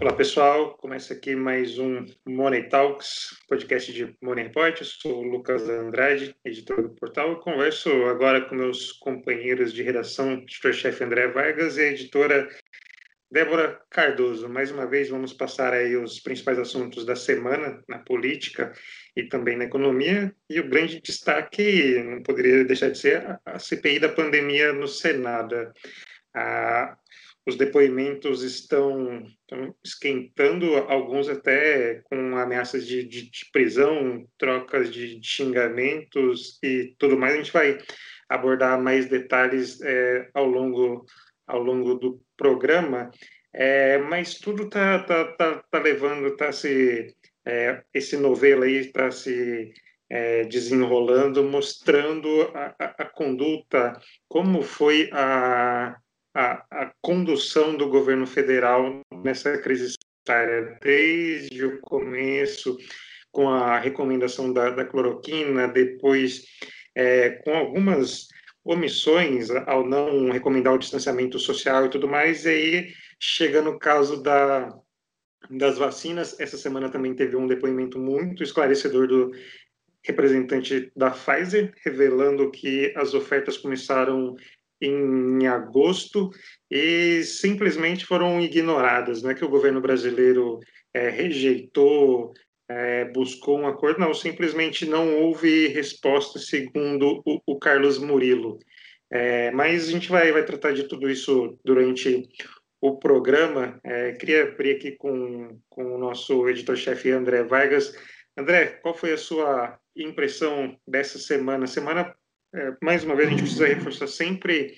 Olá pessoal, começa aqui mais um Money Talks, podcast de Money Report. Eu sou o Lucas Andrade, editor do portal, e converso agora com meus companheiros de redação, editor-chefe André Vargas e a editora Débora Cardoso. Mais uma vez vamos passar aí os principais assuntos da semana na política e também na economia. E o grande destaque, não poderia deixar de ser, a CPI da pandemia no Senado. A os depoimentos estão, estão, esquentando, alguns até com ameaças de, de, de prisão, trocas de, de, xingamentos e tudo mais. A gente vai abordar mais detalhes é, ao, longo, ao longo do programa, é, mas tudo está tá, tá, tá levando, está se. É, esse novelo aí está se é, desenrolando, mostrando a, a, a, conduta, como foi a, a, a condução do governo federal nessa crise sanitária, desde o começo, com a recomendação da, da cloroquina, depois é, com algumas omissões ao não recomendar o distanciamento social e tudo mais, e aí chega no caso da, das vacinas, essa semana também teve um depoimento muito esclarecedor do representante da Pfizer, revelando que as ofertas começaram em agosto e simplesmente foram ignoradas. Não é que o governo brasileiro é, rejeitou, é, buscou um acordo, não, simplesmente não houve resposta, segundo o, o Carlos Murilo. É, mas a gente vai, vai tratar de tudo isso durante o programa. É, queria abrir aqui com, com o nosso editor-chefe André Vargas. André, qual foi a sua impressão dessa semana? Semana é, mais uma vez, a gente precisa reforçar sempre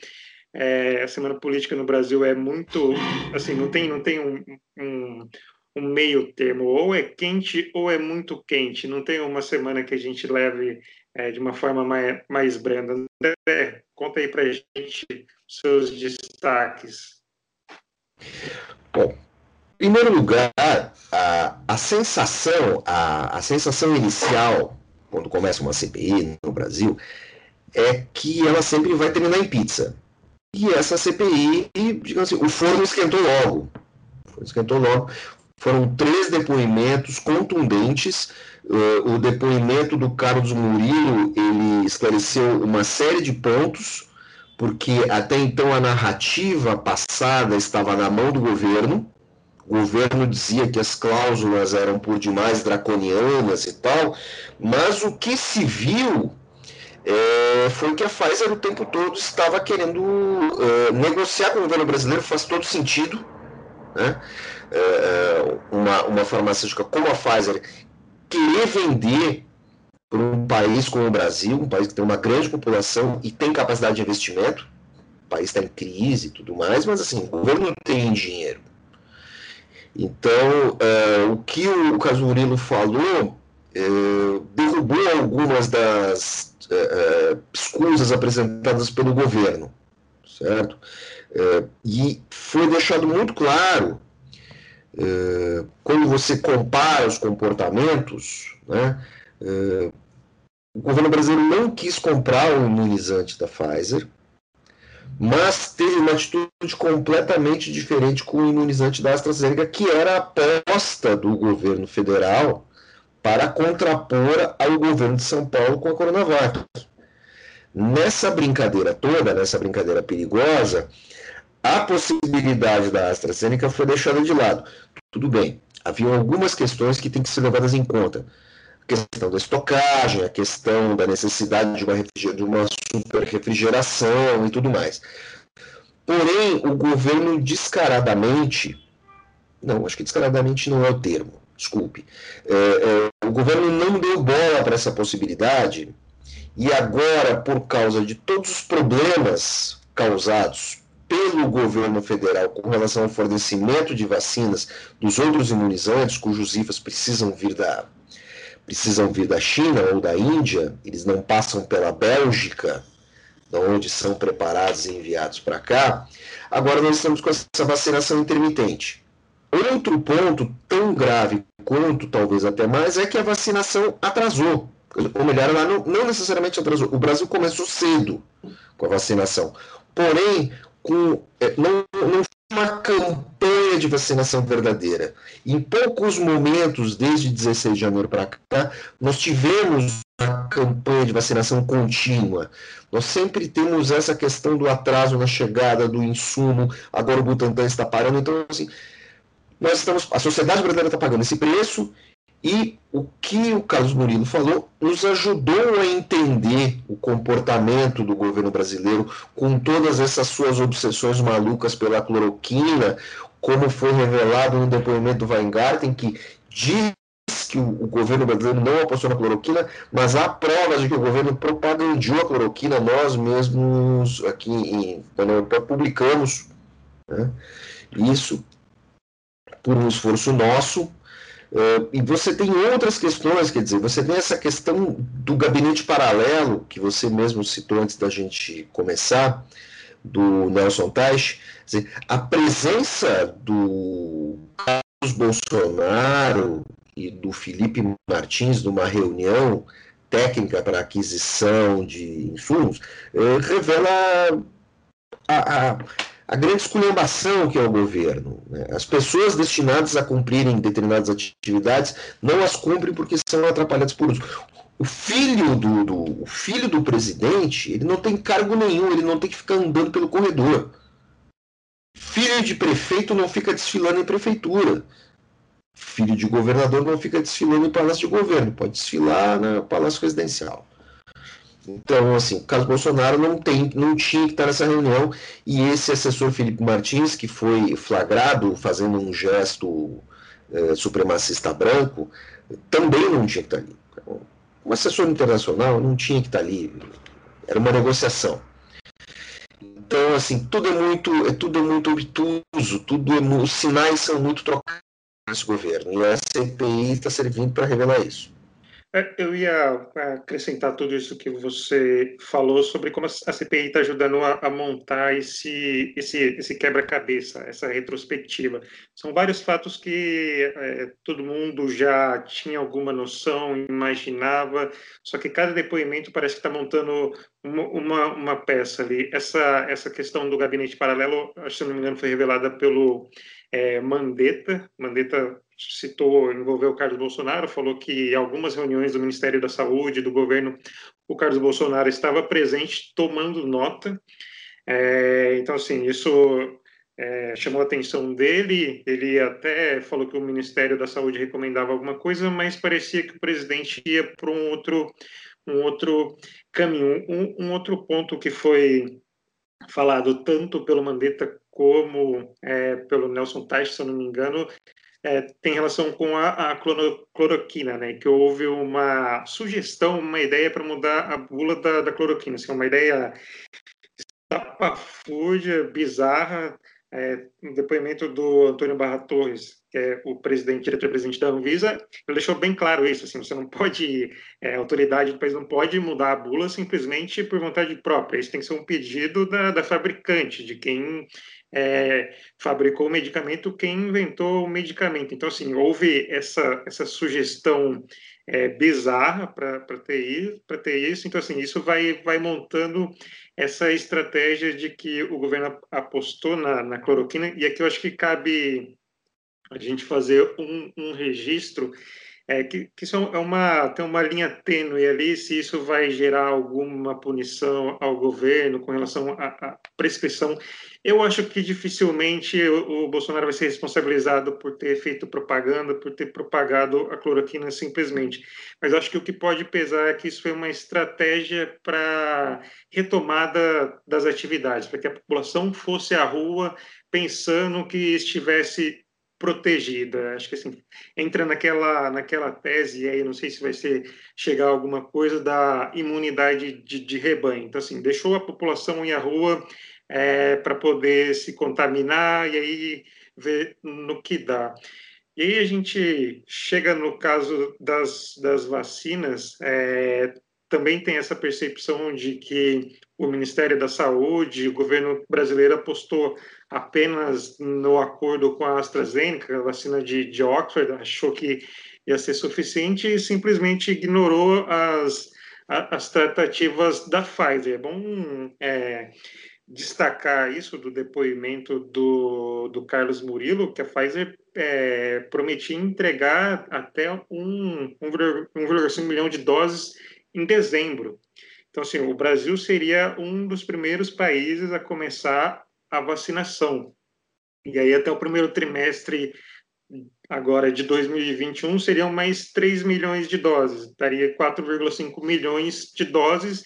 é, a semana política no Brasil é muito, assim, não tem, não tem um, um, um, meio termo, ou é quente ou é muito quente, não tem uma semana que a gente leve é, de uma forma mais, mais branda. André, conta aí para gente seus destaques. Bom, em primeiro lugar, a, a sensação, a, a sensação inicial, quando começa uma CPI no Brasil, é que ela sempre vai terminar em pizza. E essa CPI, digamos assim, o forno esquentou logo. Forno esquentou logo. Foram três depoimentos contundentes. Uh, o depoimento do Carlos Murilo, ele esclareceu uma série de pontos, porque até então a narrativa passada estava na mão do governo. O governo dizia que as cláusulas eram por demais draconianas e tal, mas o que se viu é, foi que a Pfizer o tempo todo estava querendo uh, negociar com o governo brasileiro, faz todo sentido. Né? Uh, uma, uma farmacêutica como a Pfizer querer vender para um país como o Brasil, um país que tem uma grande população e tem capacidade de investimento, o país está em crise e tudo mais, mas assim, o governo tem dinheiro. Então, uh, o que o Caso Murilo falou derrubou algumas das é, escusas apresentadas pelo governo, certo? É, e foi deixado muito claro, é, quando você compara os comportamentos, né, é, o governo brasileiro não quis comprar o imunizante da Pfizer, mas teve uma atitude completamente diferente com o imunizante da AstraZeneca, que era a aposta do governo federal para contrapor ao governo de São Paulo com a Coronavac. Nessa brincadeira toda, nessa brincadeira perigosa, a possibilidade da AstraZeneca foi deixada de lado. Tudo bem, havia algumas questões que têm que ser levadas em conta. A questão da estocagem, a questão da necessidade de uma, de uma super refrigeração e tudo mais. Porém, o governo descaradamente, não, acho que descaradamente não é o termo, desculpe, é, é, o governo não deu bola para essa possibilidade e agora, por causa de todos os problemas causados pelo governo federal com relação ao fornecimento de vacinas dos outros imunizantes, cujos IFAs precisam vir da precisam vir da China ou da Índia, eles não passam pela Bélgica, da onde são preparados e enviados para cá. Agora nós estamos com essa vacinação intermitente. Outro ponto tão grave quanto, talvez até mais, é que a vacinação atrasou. Ou melhor, ela não, não necessariamente atrasou. O Brasil começou cedo com a vacinação. Porém, com, é, não, não uma campanha de vacinação verdadeira. Em poucos momentos, desde 16 de janeiro para cá, nós tivemos uma campanha de vacinação contínua. Nós sempre temos essa questão do atraso na chegada do insumo, agora o Butantan está parando, então assim, nós estamos, a sociedade brasileira está pagando esse preço e o que o Carlos Murilo falou nos ajudou a entender o comportamento do governo brasileiro com todas essas suas obsessões malucas pela cloroquina, como foi revelado no depoimento do Weingarten, que diz que o, o, governo brasileiro não apostou na cloroquina, mas há provas de que o governo propagandeou a cloroquina, nós mesmos aqui em, publicamos né, isso por um esforço nosso Uh, e você tem outras questões, quer dizer, você tem essa questão do gabinete paralelo, que você mesmo citou antes da gente começar, do Nelson Teich. a presença do Carlos Bolsonaro e do Felipe Martins numa reunião técnica para aquisição de insumos uh, revela a, a a grande esculhambação que é o governo. Né? As pessoas destinadas a cumprirem determinadas atividades não as cumprem porque são atrapalhadas por outros. O filho do, do, o filho do presidente, ele não tem cargo nenhum, ele não tem que ficar andando pelo corredor. Filho de prefeito não fica desfilando em prefeitura. Filho de governador não fica desfilando em palácio de governo, pode desfilar no palácio residencial. Então, assim, o caso Bolsonaro não, tem, não tinha que estar nessa reunião e esse assessor Felipe Martins, que foi flagrado fazendo um gesto é, supremacista branco, também não tinha que estar ali. Um assessor internacional não tinha que estar ali. Era uma negociação. Então, assim, tudo é muito, é tudo é muito obtuso, tudo é, os sinais são muito trocados nesse governo. E a CPI está servindo para revelar isso. É, eu ia é, acrescentar tudo isso que você falou sobre como a CPI está ajudando a, a, montar esse, esse, esse quebra-cabeça, essa retrospectiva. São vários fatos que é, todo mundo já tinha alguma noção, imaginava, só que cada depoimento parece que está montando uma, uma, uma, peça ali. Essa, essa questão do gabinete paralelo, se não me engano, foi revelada pelo é, Mandetta. Mandetta citou, envolveu o Carlos Bolsonaro, falou que algumas reuniões do Ministério da Saúde, do governo, o Carlos Bolsonaro estava presente tomando nota. É, então, assim, isso é, chamou a atenção dele. Ele até falou que o Ministério da Saúde recomendava alguma coisa, mas parecia que o presidente ia para um outro, um outro caminho. Um, um outro ponto que foi falado tanto pelo Mandetta como é, pelo Nelson Teich, se eu não me engano, é, tem relação com a, a cloroquina, né? Que houve uma sugestão, uma ideia para mudar a bula da, da cloroquina, assim, uma ideia estapafúrdia, bizarra, é, no depoimento do Antônio Barra Torres, que é o presidente, diretor-presidente da Anvisa, ele deixou bem claro isso, assim, você não pode, é, a autoridade do país não pode mudar a bula simplesmente por vontade própria, isso tem que ser um pedido da, da fabricante, de quem é, fabricou o medicamento, quem inventou o medicamento. Então, assim, houve essa, essa sugestão é, bizarra para ter, ter isso. Então, assim, isso vai, vai montando essa estratégia de que o governo apostou na, na cloroquina, e aqui eu acho que cabe a gente fazer um, um registro é, que, que é uma, tem uma linha tênue ali, se isso vai gerar alguma punição ao governo com relação à, prescrição. Eu acho que dificilmente o, o, Bolsonaro vai ser responsabilizado por ter feito propaganda, por ter propagado a cloroquina simplesmente. Mas acho que o que pode pesar é que isso foi uma estratégia para retomada das atividades, para que a população fosse à rua pensando que estivesse protegida. Acho que assim, entra naquela, naquela tese, aí não sei se vai ser chegar a alguma coisa da imunidade de, de rebanho. Então, assim, deixou a população ir à rua é, para poder se contaminar e aí ver no que dá. E aí a gente chega no caso das, das vacinas, é, também tem essa percepção de que o Ministério da Saúde, o governo brasileiro apostou apenas no acordo com a AstraZeneca, a vacina de, de Oxford, achou que ia ser suficiente e simplesmente ignorou as, as tratativas da Pfizer. É bom é, destacar isso do depoimento do, do Carlos Murilo, que a Pfizer é, prometia entregar até 1,5 milhão de doses em dezembro. Então, assim, o Brasil seria um dos primeiros países a começar a vacinação. E aí, até o primeiro trimestre agora de 2021, seriam mais 3 milhões de doses, daria 4,5 milhões de doses.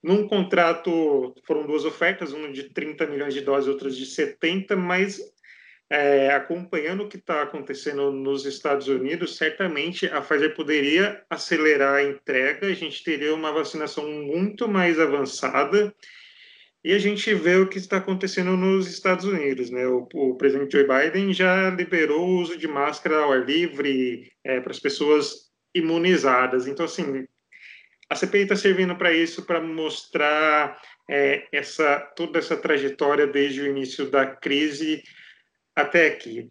Num contrato, foram duas ofertas, uma de 30 milhões de doses, outra de 70, mas é, acompanhando o que está acontecendo nos Estados Unidos, certamente a Pfizer poderia acelerar a entrega, a gente teria uma vacinação muito mais avançada e a gente vê o que está acontecendo nos Estados Unidos, né? O, o presidente Joe Biden já liberou o uso de máscara ao ar livre é, para as pessoas imunizadas. Então, assim, a CPI está servindo para isso, para mostrar é, essa toda essa trajetória desde o início da crise até aqui.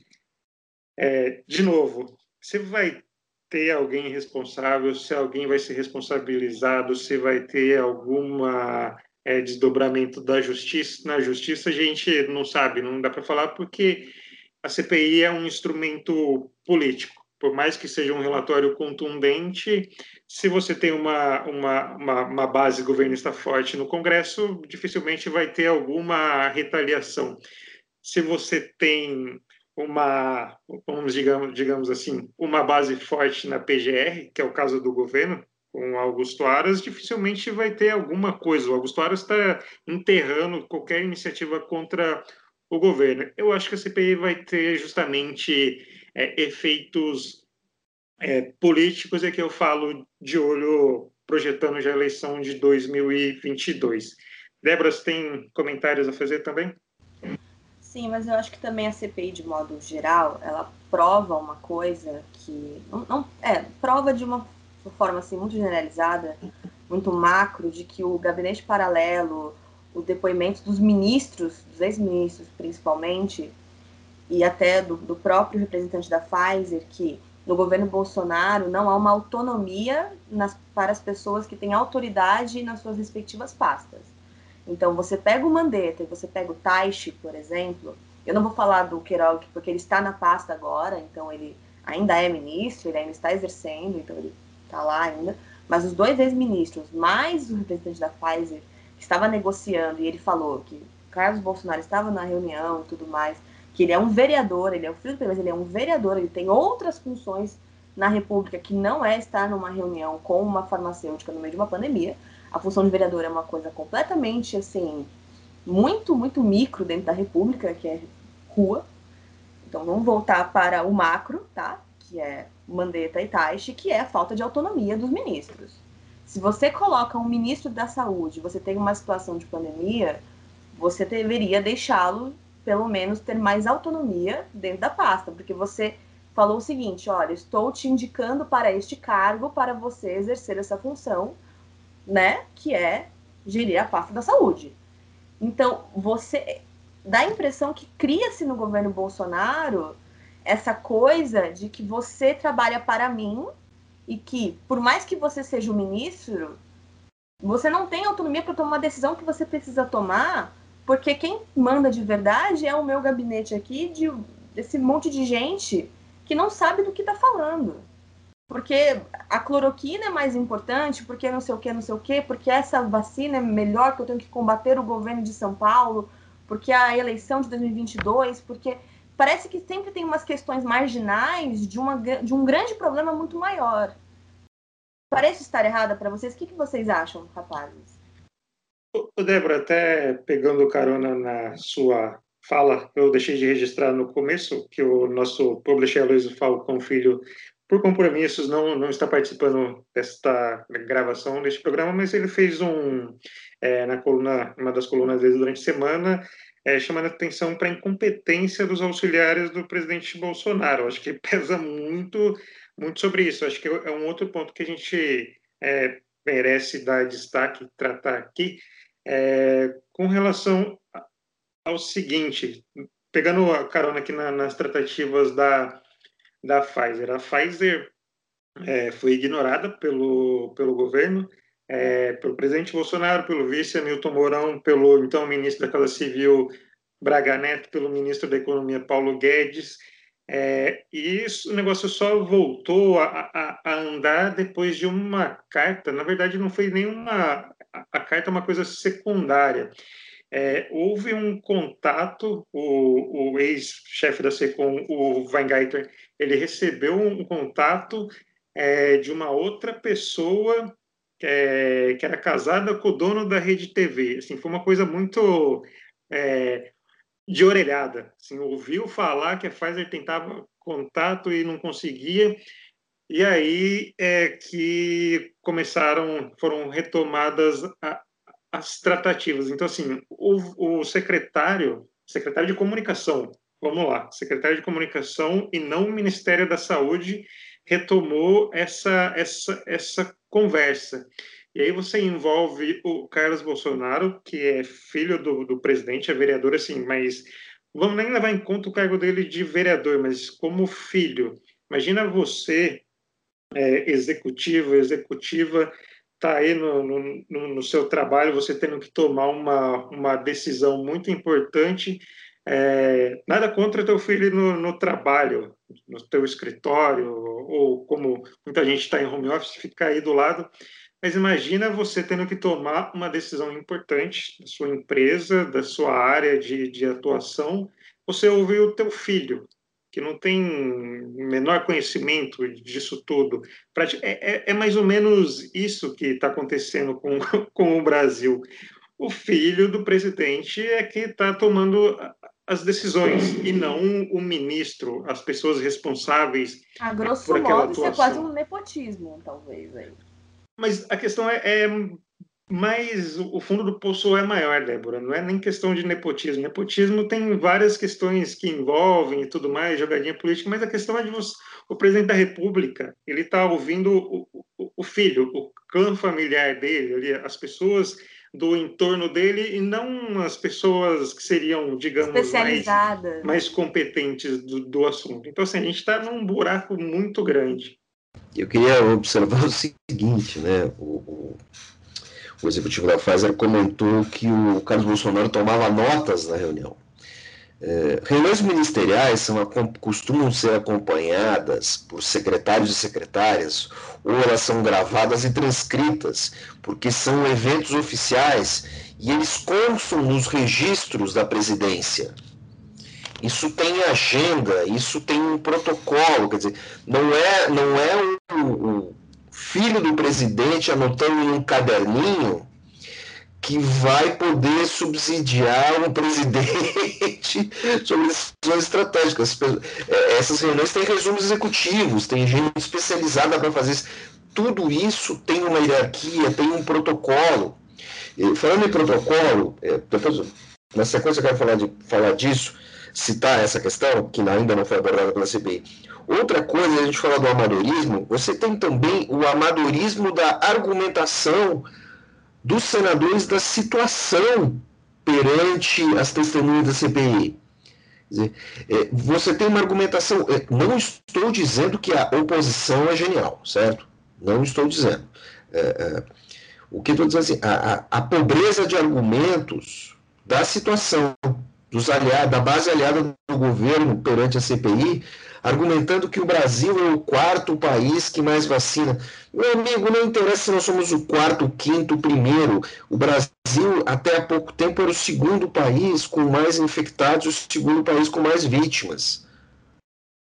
É, de novo, você vai ter alguém responsável, se alguém vai ser responsabilizado, se vai ter alguma é, desdobramento da justiça. Na justiça a gente não sabe, não dá para falar, porque a CPI é um instrumento político. Por mais que seja um relatório contundente, se você tem uma, uma, uma, uma base governista forte no Congresso, dificilmente vai ter alguma retaliação. Se você tem uma, vamos digamos, digamos assim, uma base forte na PGR, que é o caso do governo, com Augusto Aras, dificilmente vai ter alguma coisa. O Augusto Aras está enterrando qualquer iniciativa contra o governo. Eu acho que a CPI vai ter justamente é, efeitos é, políticos, é que eu falo de olho projetando já a eleição de 2022. Débora, você tem comentários a fazer também? Sim, mas eu acho que também a CPI, de modo geral, ela prova uma coisa que. Não, não é, prova de uma de forma assim, muito generalizada, muito macro, de que o gabinete paralelo, o depoimento dos ministros, dos ex-ministros principalmente, e até do, do, próprio representante da Pfizer, que no governo Bolsonaro não há uma autonomia nas, para as pessoas que têm autoridade nas suas respectivas pastas. Então, você pega o Mandetta e você pega o Taishi, por exemplo, eu não vou falar do Queiroga porque ele está na pasta agora, então ele ainda é ministro, ele ainda está exercendo, então ele está lá ainda, mas os dois ex-ministros, mais o representante da Pfizer, que estava negociando, e ele falou que Carlos Bolsonaro estava na reunião e tudo mais, que ele é um vereador, ele é o filho mas ele é um vereador, ele tem outras funções na República que não é estar numa reunião com uma farmacêutica no meio de uma pandemia. A função de vereador é uma coisa completamente, assim, muito, muito micro dentro da República, que é rua. Então vamos voltar para o macro, tá? Que é Mandetta e Taishi, que é a falta de autonomia dos ministros. Se você coloca um ministro da saúde, você tem uma situação de pandemia, você deveria deixá-lo, pelo menos, ter mais autonomia dentro da pasta, porque você falou o seguinte: olha, estou te indicando para este cargo para você exercer essa função, né? Que é gerir a pasta da saúde. Então, você dá a impressão que cria-se no governo Bolsonaro essa coisa de que você trabalha para mim e que, por mais que você seja o ministro, você não tem autonomia para tomar uma decisão que você precisa tomar, porque quem manda de verdade é o meu gabinete aqui, de esse monte de gente que não sabe do que está falando. Porque a cloroquina é mais importante, porque não sei o que, não sei o que, porque essa vacina é melhor, que eu tenho que combater o governo de São Paulo, porque a eleição de 2022, porque parece que sempre tem umas questões marginais de, uma, de um grande problema muito maior. Parece estar errada para vocês? O que, que vocês acham, rapazes? Débora, até pegando carona na sua fala, eu deixei de registrar no começo que o nosso publisher Luiz Falcão Filho, por compromissos, não, não está participando desta gravação deste programa, mas ele fez um, é, na coluna, uma das colunas dele durante a semana, é, chamando atenção para a incompetência dos auxiliares do presidente Bolsonaro. Acho que pesa muito, muito sobre isso. Acho que é um outro ponto que a gente é, merece dar destaque, tratar aqui, é, com relação ao seguinte, pegando a carona aqui na, nas tratativas da, da Pfizer. A Pfizer é, foi ignorada pelo, pelo governo, é, pelo presidente Bolsonaro, pelo vice Hamilton Mourão, pelo então ministro da Casa Civil Braga Neto, pelo ministro da Economia Paulo Guedes. É, e isso, o negócio só voltou a, a, a, andar depois de uma carta. Na verdade, não foi nenhuma. A, a carta é uma coisa secundária. É, houve um contato, o, o ex-chefe da SECOM, o Weingarten, ele recebeu um contato é, de uma outra pessoa é, que era casada com o dono da rede TV. Assim, foi uma coisa muito é, de orelhada. Assim, ouviu falar que a Pfizer tentava contato e não conseguia. E aí é que começaram, foram retomadas a, as tratativas. Então, assim, o, o secretário, secretário de comunicação, vamos lá, secretário de comunicação e não o Ministério da Saúde retomou essa, essa, essa conversa. E aí você envolve o Carlos Bolsonaro, que é filho do, do presidente, é vereador, assim, mas vamos nem levar em conta o cargo dele de vereador, mas como filho. Imagina você, é, executivo, executiva, tá aí no, no, no, seu trabalho, você tendo que tomar uma, uma decisão muito importante. É, nada contra teu filho no, no trabalho, no teu escritório, ou como muita gente está em home office, ficar aí do lado. Mas imagina você tendo que tomar uma decisão importante da sua empresa, da sua área de, de atuação. Você ouviu o teu filho, que não tem menor conhecimento disso tudo. É, é, é mais ou menos isso que está acontecendo com, com o Brasil. O filho do presidente é que está tomando as decisões e não o ministro, as pessoas responsáveis. A grosso modo, isso é quase um nepotismo, talvez. Aí. Mas a questão é, é mas o fundo do poço é maior, Débora, não é nem questão de nepotismo. Nepotismo tem várias questões que envolvem e tudo mais, jogadinha política, mas a questão é de você, o presidente da República, ele está ouvindo o, o, o, filho, o clã familiar dele, as pessoas do entorno dele e não as pessoas que seriam, digamos, mais, mais competentes do, do assunto. Então, assim, a gente está num buraco muito grande. Eu queria observar o seguinte, né? O, o o executivo da Pfizer comentou que o Carlos Bolsonaro tomava notas na reunião. É, reuniões ministeriais são, costumam ser acompanhadas por secretários e secretárias, ou elas são gravadas e transcritas, porque são eventos oficiais e eles constam nos registros da presidência. Isso tem agenda, isso tem um protocolo, quer dizer, não é, não é o, o filho do presidente anotando em um caderninho que vai poder subsidiar um presidente sobre decisões estratégicas. É, essas reuniões têm resumos executivos, tem gente especializada para fazer isso. Tudo isso tem uma hierarquia, tem um protocolo. E, falando em protocolo, é, depois, na sequência eu quero falar, de, falar disso, citar essa questão, que ainda não foi abordada pela CPI. Outra coisa, a gente fala do amadorismo, você tem também o amadorismo da argumentação dos senadores da situação perante as testemunhas da CPI. É, você tem uma argumentação. É, não estou dizendo que a oposição é genial, certo? Não estou dizendo. É o que estou dizendo assim, a, a, a pobreza de argumentos da situação dos aliados, da base aliada do governo perante a CPI argumentando que o Brasil é o quarto país que mais vacina. Meu amigo, não interessa se nós somos o quarto, o quinto, o primeiro. O Brasil, até há pouco tempo, era o segundo país com mais infectados, o segundo país com mais vítimas.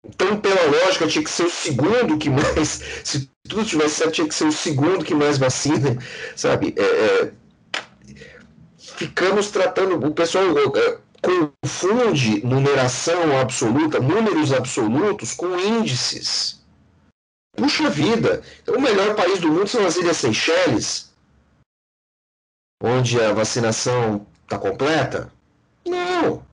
Então, pela lógica, tinha que ser o segundo que mais. Se tudo tivesse certo, tinha que ser o segundo que mais vacina, sabe? É, é, ficamos tratando. O pessoal. É, confunde numeração absoluta, números absolutos, com índices. Puxa vida! Então, o melhor país do mundo são as Ilhas Seychelles, onde a vacinação está completa? Não!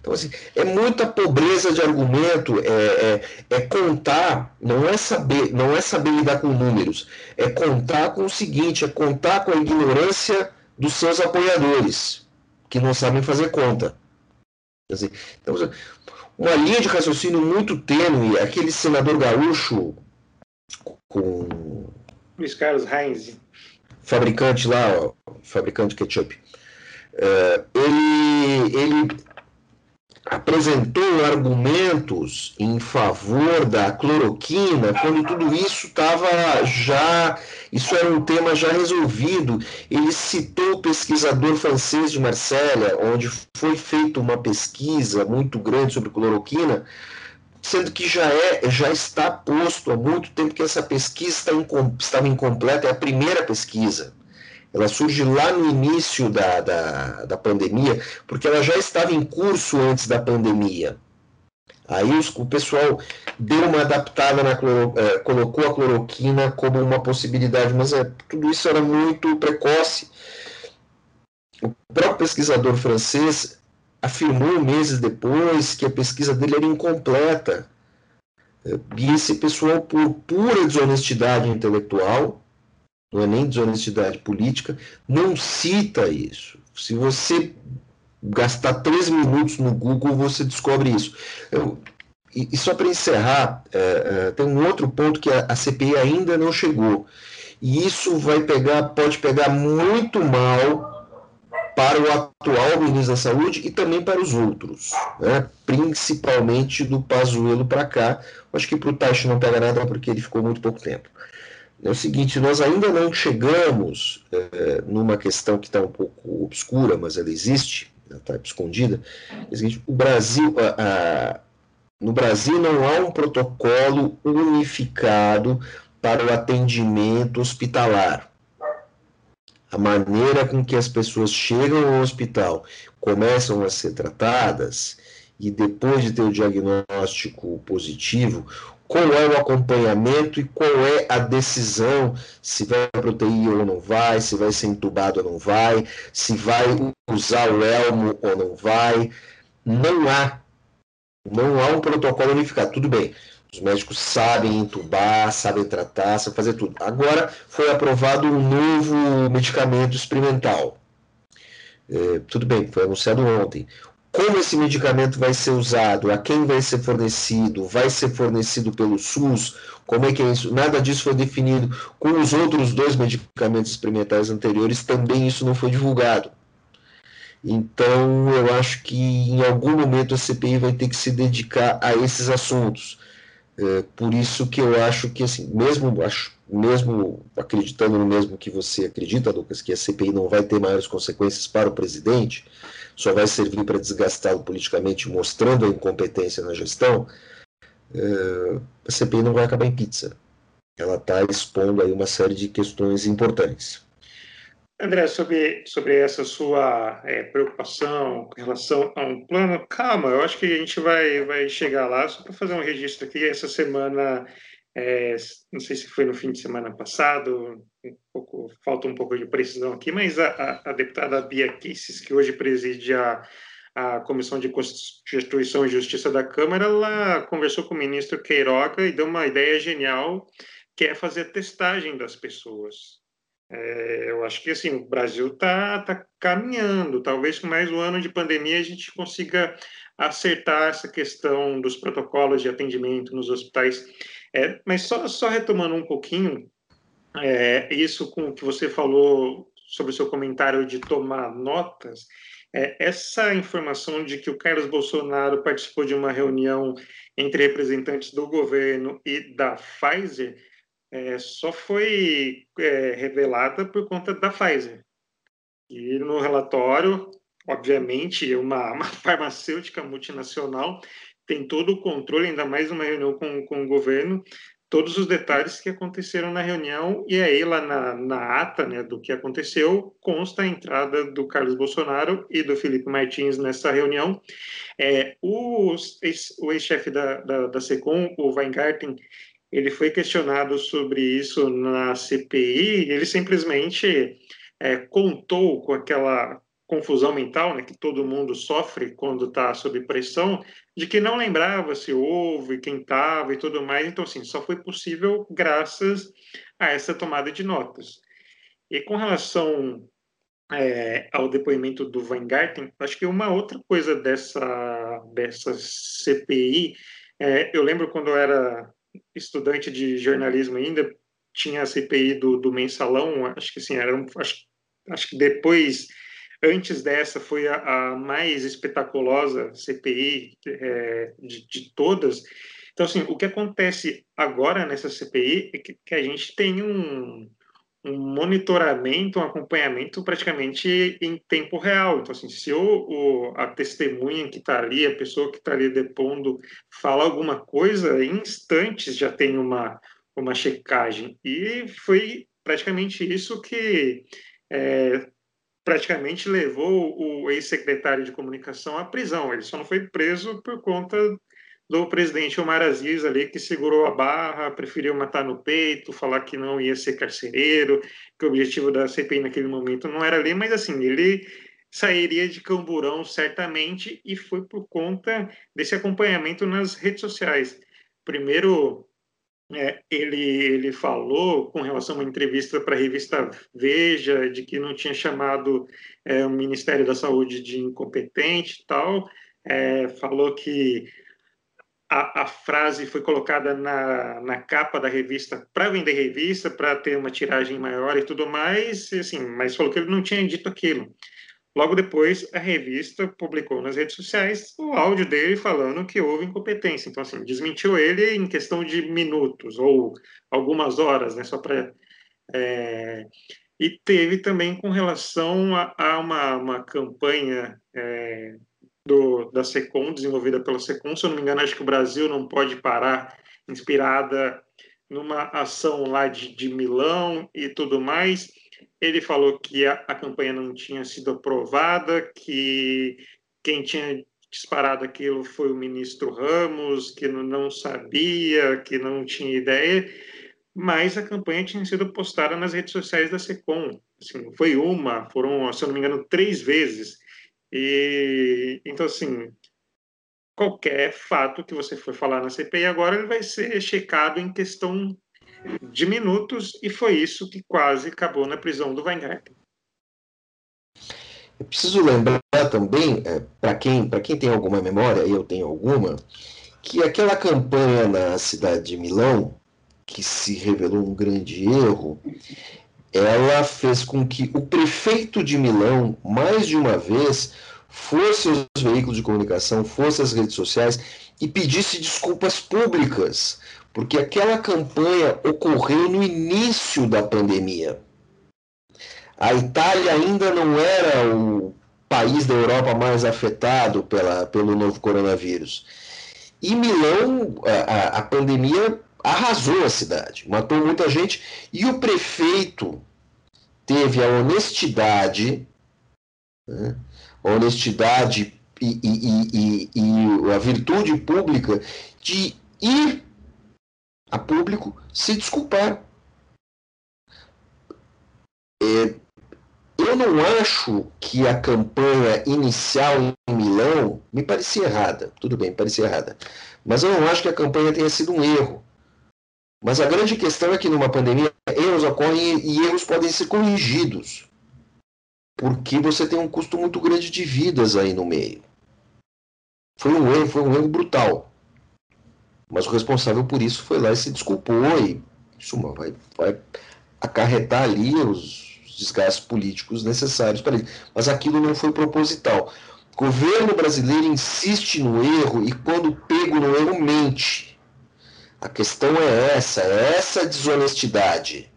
Então, assim, é muita pobreza de argumento, é, é, é, contar, não é saber, não é saber lidar com números, é contar com o seguinte, é contar com a ignorância dos seus apoiadores, que não sabem fazer conta. Então, uma linha de raciocínio muito tênue, aquele senador gaúcho com. Luiz Carlos Reis. fabricante lá, ó, fabricante de ketchup, é, ele, ele apresentou argumentos em favor da cloroquina quando tudo isso estava já isso era um tema já resolvido. Ele citou o pesquisador francês de Marsella, onde foi feita uma pesquisa muito grande sobre cloroquina, sendo que já é já está posto há muito tempo que essa pesquisa estava incompleta, é a primeira pesquisa. Ela surge lá no início da, da, da pandemia, porque ela já estava em curso antes da pandemia. Aí os, o pessoal deu uma adaptada na cloro, é, colocou a cloroquina como uma possibilidade, mas é, tudo isso era muito precoce. O próprio pesquisador francês afirmou meses depois que a pesquisa dele era incompleta. E esse pessoal, por pura desonestidade intelectual, não é nem desonestidade política, não cita isso. Se você gastar três minutos no Google, você descobre isso. Eu, e, e, só para encerrar, é, é, tem um outro ponto que a, a, CPI ainda não chegou. E isso vai pegar, pode pegar muito mal para o atual ministro da Saúde e também para os outros, né? principalmente do Pazuello para cá. Acho que para o Taishi não pega nada porque ele ficou muito pouco tempo é o seguinte: nós ainda não chegamos é, numa questão que está um pouco obscura, mas ela existe, ela está escondida. É o seguinte: o Brasil, a, a, no Brasil não há um protocolo unificado para o atendimento hospitalar. A maneira com que as pessoas chegam ao hospital, começam a ser tratadas e depois de ter o diagnóstico positivo, qual é o acompanhamento e qual é a decisão se vai para UTI ou não vai, se vai ser entubado ou não vai, se vai usar o elmo ou não vai. Não há. Não há um protocolo unificado. Tudo bem, os médicos sabem entubar, sabem tratar, sabem fazer tudo. Agora foi aprovado um novo medicamento experimental. É, tudo bem, foi anunciado ontem como esse medicamento vai ser usado, a quem vai ser fornecido, vai ser fornecido pelo SUS, como é que é isso? Nada disso foi definido. Com os outros dois medicamentos experimentais anteriores, também isso não foi divulgado. Então, eu acho que em algum momento a CPI vai ter que se dedicar a esses assuntos. É, por isso que eu acho que, assim, mesmo, acho, mesmo acreditando no mesmo que você acredita, Lucas, que a CPI não vai ter maiores consequências para o presidente, só vai servir para desgastá-lo politicamente, mostrando a incompetência na gestão, é, a CPI não vai acabar em pizza. Ela está expondo aí uma série de questões importantes. André, sobre, sobre essa sua é, preocupação com relação a um plano, calma, eu acho que a gente vai, vai chegar lá, só para fazer um registro aqui. Essa semana é, não sei se foi no fim de semana passado, um pouco, falta um pouco de precisão aqui, mas a, a, deputada Bia Kisses, que hoje preside a, a Comissão de Constituição e Justiça da Câmara, ela conversou com o ministro Queiroga e deu uma ideia genial, que é fazer a testagem das pessoas. É, eu acho que assim o Brasil está tá caminhando. Talvez com mais um ano de pandemia a gente consiga acertar essa questão dos protocolos de atendimento nos hospitais é, mas só, só retomando um pouquinho, é, isso com o que você falou sobre o seu comentário de tomar notas, é, essa informação de que o Carlos Bolsonaro participou de uma reunião entre representantes do governo e da Pfizer é, só foi é, revelada por conta da Pfizer. E no relatório, obviamente, uma, uma farmacêutica multinacional tem todo o controle, ainda mais uma reunião com, com o governo, todos os detalhes que aconteceram na reunião, e aí lá na, na ata né, do que aconteceu, consta a entrada do Carlos Bolsonaro e do Felipe Martins nessa reunião. É, o ex-chefe da, da, da SECOM, o Weingarten, ele foi questionado sobre isso na CPI, ele simplesmente é, contou com aquela confusão mental né, que todo mundo sofre quando está sob pressão, de que não lembrava se houve, quem estava e tudo mais. Então, assim, só foi possível graças a essa tomada de notas. E com relação é, ao depoimento do Weingarten, acho que uma outra coisa dessa, dessa CPI, é, eu lembro quando eu era estudante de jornalismo ainda, tinha a CPI do, do mensalão, acho que assim, era um, acho, acho que depois, antes dessa, foi a, a mais espetaculosa CPI é, de, de todas. Então, assim, o que acontece agora nessa CPI é que, que a gente tem um, um monitoramento, um acompanhamento praticamente em tempo real. Então, assim, se o, o a testemunha que está ali, a pessoa que está ali depondo, fala alguma coisa, em instantes já tem uma, uma checagem. E foi praticamente isso que é, praticamente levou o ex-secretário de comunicação à prisão. Ele só não foi preso por conta do presidente Omar Aziz ali, que segurou a barra, preferiu matar no peito, falar que não ia ser carcereiro, que o objetivo da CPI naquele momento não era ali, mas assim, ele sairia de Camburão certamente e foi por conta desse acompanhamento nas redes sociais. Primeiro, é, ele, ele falou com relação a uma entrevista para a revista Veja, de que não tinha chamado é, o Ministério da Saúde de incompetente e tal, é, falou que a, a, frase foi colocada na, na capa da revista para vender revista, para ter uma tiragem maior e tudo mais, assim, mas falou que ele não tinha dito aquilo. Logo depois, a revista publicou nas redes sociais o áudio dele falando que houve incompetência. Então, assim, desmentiu ele em questão de minutos ou algumas horas, né? Só para. É... E teve também com relação a, a uma, uma campanha é, do, da SECOM, desenvolvida pela SECOM. Se eu não me engano, acho que o Brasil não pode parar, inspirada numa ação lá de, de Milão e tudo mais. Ele falou que a, a campanha não tinha sido aprovada, que quem tinha disparado aquilo foi o ministro Ramos, que não sabia, que não tinha ideia, mas a campanha tinha sido postada nas redes sociais da SECOM. Assim, foi uma, foram, se eu não me engano, três vezes. E então assim, qualquer fato que você for falar na CPI agora, ele vai ser checado em questão de minutos e foi isso que quase acabou na prisão do Weingarten. Eu preciso lembrar também, é, para quem, quem tem alguma memória, eu tenho alguma, que aquela campanha na cidade de Milão, que se revelou um grande erro, ela fez com que o prefeito de Milão, mais de uma vez, fosse aos veículos de comunicação, fosse às redes sociais e pedisse desculpas públicas, porque aquela campanha ocorreu no início da pandemia. A Itália ainda não era o país da Europa mais afetado pela, pelo novo coronavírus. E Milão, a, a pandemia arrasou a cidade, matou muita gente, e o prefeito teve a honestidade, né, a honestidade e, e, e, e, a virtude pública de ir a público se desculpar. É, eu não acho que a campanha inicial em Milão me parecia errada. Tudo bem, parecia errada. Mas eu não acho que a campanha tenha sido um erro. Mas a grande questão é que numa pandemia erros ocorrem e erros podem ser corrigidos. Porque você tem um custo muito grande de vidas aí no meio. Foi um erro, foi um erro brutal. Mas o responsável por isso foi lá e se desculpou e isso vai, vai acarretar ali os desgastes políticos necessários para ele. Mas aquilo não foi proposital. O governo brasileiro insiste no erro e quando pego no erro mente a questão é essa, é essa desonestidade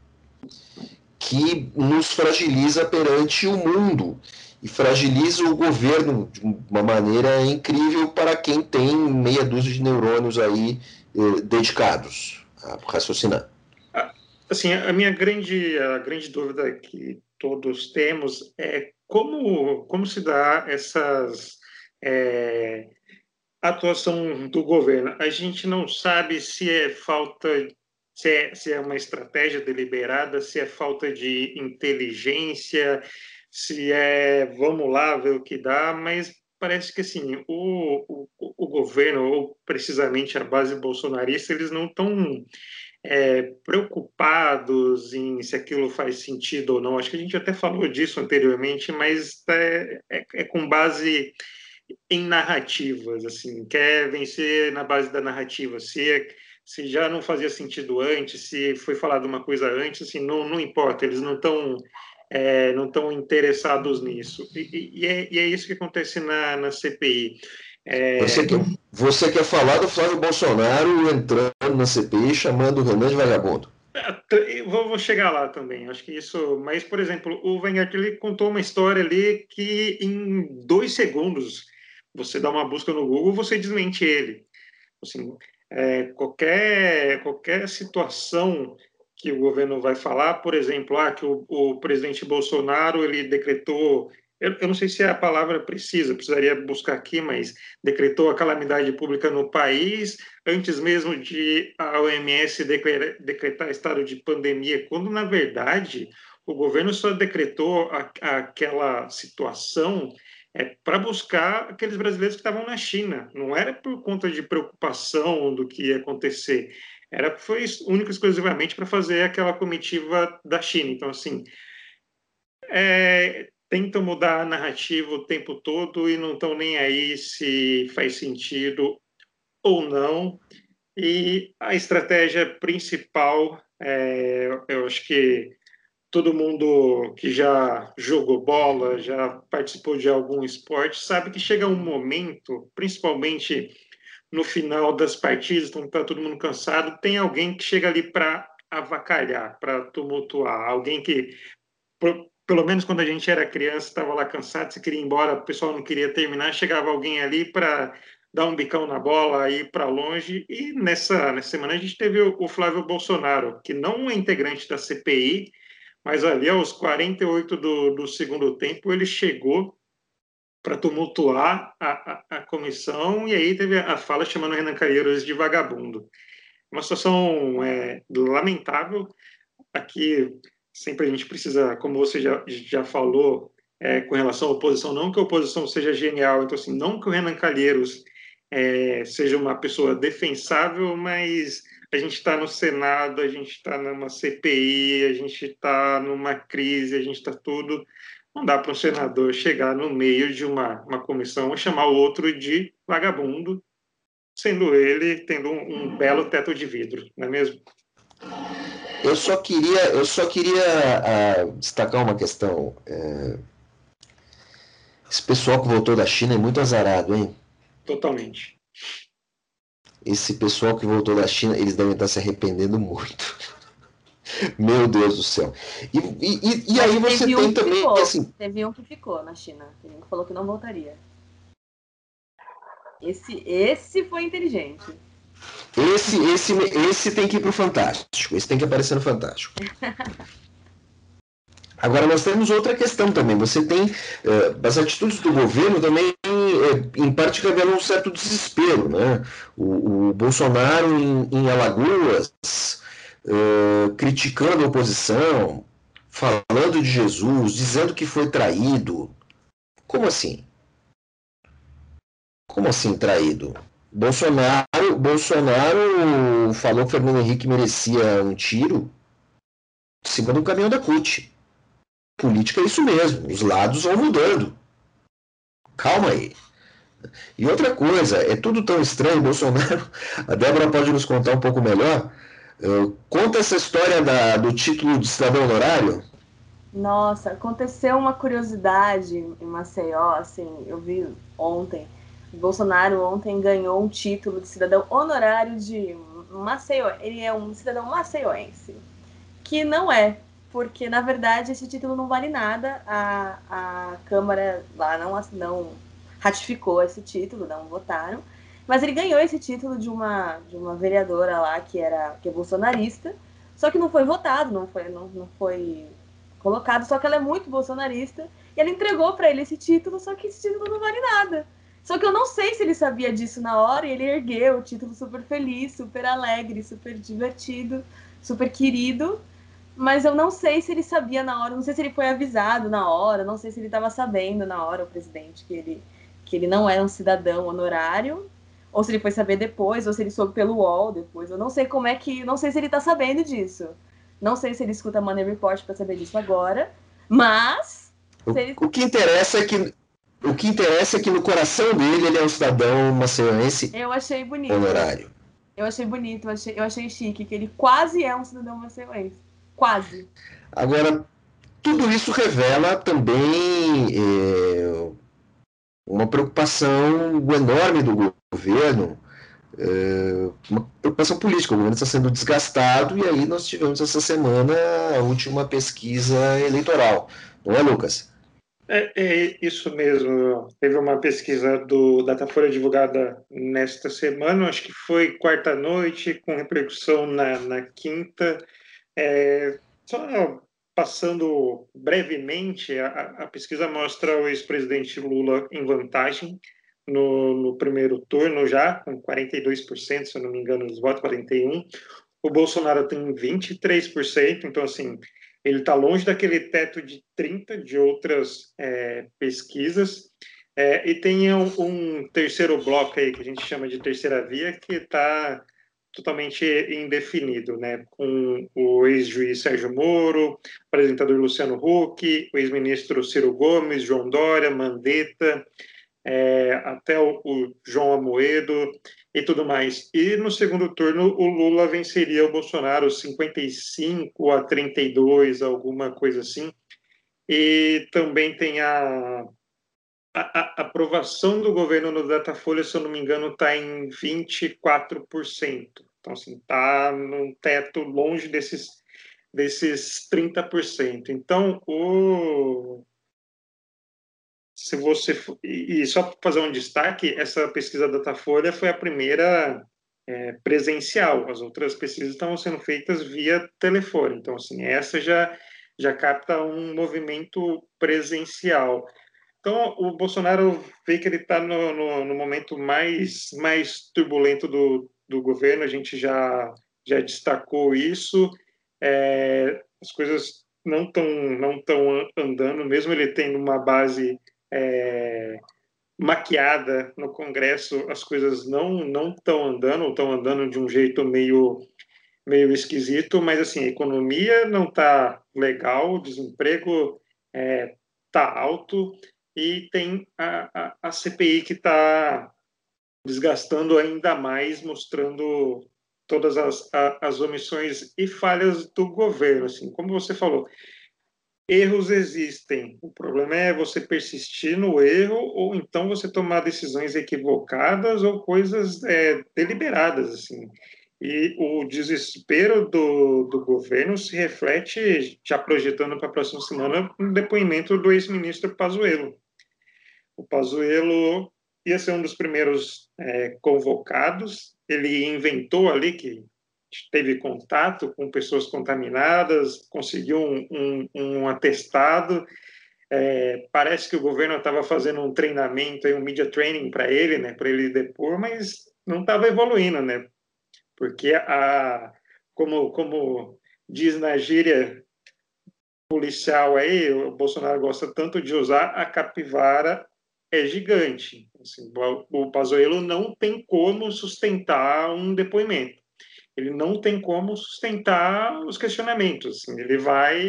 que nos fragiliza perante o mundo e fragiliza o governo de uma maneira incrível para quem tem meia dúzia de neurônios aí eh, dedicados a raciocinar. Assim, a minha grande, a grande dúvida que todos temos é como, como se dá essas é, atuação do governo. A gente não sabe se é falta, se é, se é uma estratégia deliberada, se é falta de inteligência, se é vamos lá ver o que dá, mas parece que assim o, o, o governo, ou precisamente a base bolsonarista, eles não estão é, preocupados em se aquilo faz sentido ou não. Acho que a gente até falou disso anteriormente, mas é, é, é com base em narrativas, assim, quer vencer na base da narrativa. Se se já não fazia sentido antes, se foi falado uma coisa antes, assim, não, não importa, eles não estão é, não estão interessados nisso. E, e, é, e, é, isso que acontece na, na CPI. É... Você, quer, você quer falar do Flávio Bolsonaro entrando na CPI chamando o Renan de vagabundo? Vou, vou, chegar lá também. Acho que isso. Mas, por exemplo, o Weingart ele contou uma história ali que em dois segundos você dá uma busca no Google, você desmente ele. Assim, é, qualquer qualquer situação que o governo vai falar, por exemplo, ah, que o, o presidente Bolsonaro ele decretou eu, eu, não sei se é a palavra precisa, precisaria buscar aqui, mas decretou a calamidade pública no país antes mesmo de a OMS declarar, decretar estado de pandemia, quando na verdade o governo só decretou a, aquela situação é, para buscar aqueles brasileiros que estavam na China. Não era por conta de preocupação do que ia acontecer, era foi único exclusivamente para fazer aquela comitiva da China. Então assim, é, tentam mudar a narrativa o tempo todo e não estão nem aí se faz sentido ou não. E a estratégia principal, é, eu acho que todo mundo que já jogou bola, já participou de algum esporte, sabe que chega um momento, principalmente no final das partidas, quando está todo mundo cansado, tem alguém que chega ali para avacalhar, para tumultuar, alguém que pelo menos quando a gente era criança, estava lá cansado, se queria ir embora, o pessoal não queria terminar, chegava alguém ali para dar um bicão na bola, ir para longe. E nessa, nessa semana a gente teve o, o, Flávio Bolsonaro, que não é integrante da CPI, mas ali aos 48 do, do segundo tempo ele chegou para tumultuar a, a, a, comissão e aí teve a fala chamando o Renan Calheiros de vagabundo. Uma situação é, lamentável. Aqui sempre a gente precisa, como você já, já falou, é, com relação à oposição, não que a oposição seja genial, então assim, não que o Renan Calheiros é, seja uma pessoa defensável, mas a gente está no Senado, a gente está numa CPI, a gente está numa crise, a gente está tudo. Não dá para um senador chegar no meio de uma, uma comissão e chamar o outro de vagabundo, sendo ele tendo um, um belo teto de vidro, não é mesmo? Eu só queria, eu só queria uh, destacar uma questão. Uh, esse pessoal que voltou da China é muito azarado, hein? Totalmente. Esse pessoal que voltou da China, eles devem estar se arrependendo muito. Meu Deus do céu. E, e, e aí você tem um também. Ficou, assim... Teve um que ficou na China. Teve um que falou que não voltaria. Esse, esse foi inteligente. Esse, esse, esse tem que ir pro Fantástico. Esse tem que aparecer no Fantástico. Agora, nós temos outra questão também. Você tem. Uh, as atitudes do governo também, em parte, revelam um certo desespero. Né? O, o Bolsonaro, em, em Alagoas, uh, criticando a oposição, falando de Jesus, dizendo que foi traído. Como assim? Como assim traído? Bolsonaro, Bolsonaro falou que Fernando Henrique merecia um tiro em cima do caminhão da CUT. Política é isso mesmo, os lados vão mudando. Calma aí. E outra coisa, é tudo tão estranho, Bolsonaro. A Débora pode nos contar um pouco melhor. Uh, conta essa história da, do título de cidadão honorário. Nossa, aconteceu uma curiosidade em Maceió, assim, eu vi ontem. Bolsonaro ontem ganhou um título de cidadão honorário de Maceió. Ele é um cidadão maceioense, que não é, porque na verdade esse título não vale nada. A, a Câmara lá não, não ratificou esse título, não votaram. Mas ele ganhou esse título de uma, de uma vereadora lá que era que é bolsonarista, só que não foi votado, não foi, não, não foi colocado, só que ela é muito bolsonarista. E ela entregou para ele esse título, só que esse título não vale nada. Só que eu não sei se ele sabia disso na hora e ele ergueu o título super feliz, super alegre, super divertido, super querido. Mas eu não sei se ele sabia na hora, não sei se ele foi avisado na hora, não sei se ele estava sabendo na hora, o presidente, que ele, que ele não era um cidadão honorário, ou se ele foi saber depois, ou se ele soube pelo UOL depois. Eu não sei como é que. Não sei se ele está sabendo disso. Não sei se ele escuta a Money Report para saber disso agora, mas. O, ele... o que interessa é que o que interessa é que no coração dele ele é um cidadão maceiense Eu achei bonito. Honorário. Eu achei bonito, eu achei, eu achei chique, que ele quase é um cidadão marcelense. Quase. Agora, tudo isso revela também é, uma preocupação enorme do governo, é, uma preocupação política. O governo está sendo desgastado e aí nós tivemos essa semana a última pesquisa eleitoral. Não é, Lucas? É, é, isso mesmo. Teve uma pesquisa do Datafolha divulgada nesta semana, acho que foi quarta-noite, com repercussão na, na quinta. É, só passando brevemente, a, a pesquisa mostra o ex-presidente Lula em vantagem no, no, primeiro turno já, com 42%, se eu não me engano, dos votos, 41%. O Bolsonaro tem 23%, então, assim, ele está longe daquele teto de 30 de outras é, pesquisas. É, e tem um, um, terceiro bloco aí que a gente chama de terceira via que está totalmente indefinido, né? Com o ex-juiz Sérgio Moro, apresentador Luciano Huck, o ex-ministro Ciro Gomes, João Dória, Mandetta, é, até o, o, João Amoedo e tudo mais. E no segundo turno, o Lula venceria o Bolsonaro 55 a 32, alguma coisa assim. E também tem a, a, a aprovação do governo no Datafolha, se eu não me engano, está em 24%. Então, assim, está num teto longe desses, desses 30%. Então, o se você e só para fazer um destaque, essa pesquisa da Datafolha foi a primeira é, presencial. As outras pesquisas estavam sendo feitas via telefone. Então, assim, essa já já capta um movimento presencial. Então, o Bolsonaro vê que ele está no, no, no, momento mais mais turbulento do, do governo. A gente já já destacou isso. É, as coisas não estão não tão andando, mesmo ele tendo uma base é, maquiada no Congresso, as coisas não estão andando, estão andando de um jeito meio meio esquisito, mas assim a economia não está legal, o desemprego está é, tá alto e tem a, a, a CPI que está desgastando ainda mais, mostrando todas as, as omissões e falhas do governo. Assim, como você falou, erros existem. O problema é você persistir no erro ou então você tomar decisões equivocadas ou coisas é, deliberadas, assim. E o desespero do, do governo se reflete, já projetando para a próxima semana, no depoimento do ex-ministro Pazuello. O Pazuello ia ser um dos primeiros é, convocados. Ele inventou ali que teve contato com pessoas contaminadas, conseguiu um, um, um atestado. É, parece que o governo estava fazendo um treinamento, um media training para ele, né, para ele depor, mas não estava evoluindo, né, porque a, como, como diz na gíria policial aí, o Bolsonaro gosta tanto de usar, a capivara é gigante. Assim, o Pazuello não tem como sustentar um depoimento ele não tem como sustentar os questionamentos. Assim, ele vai,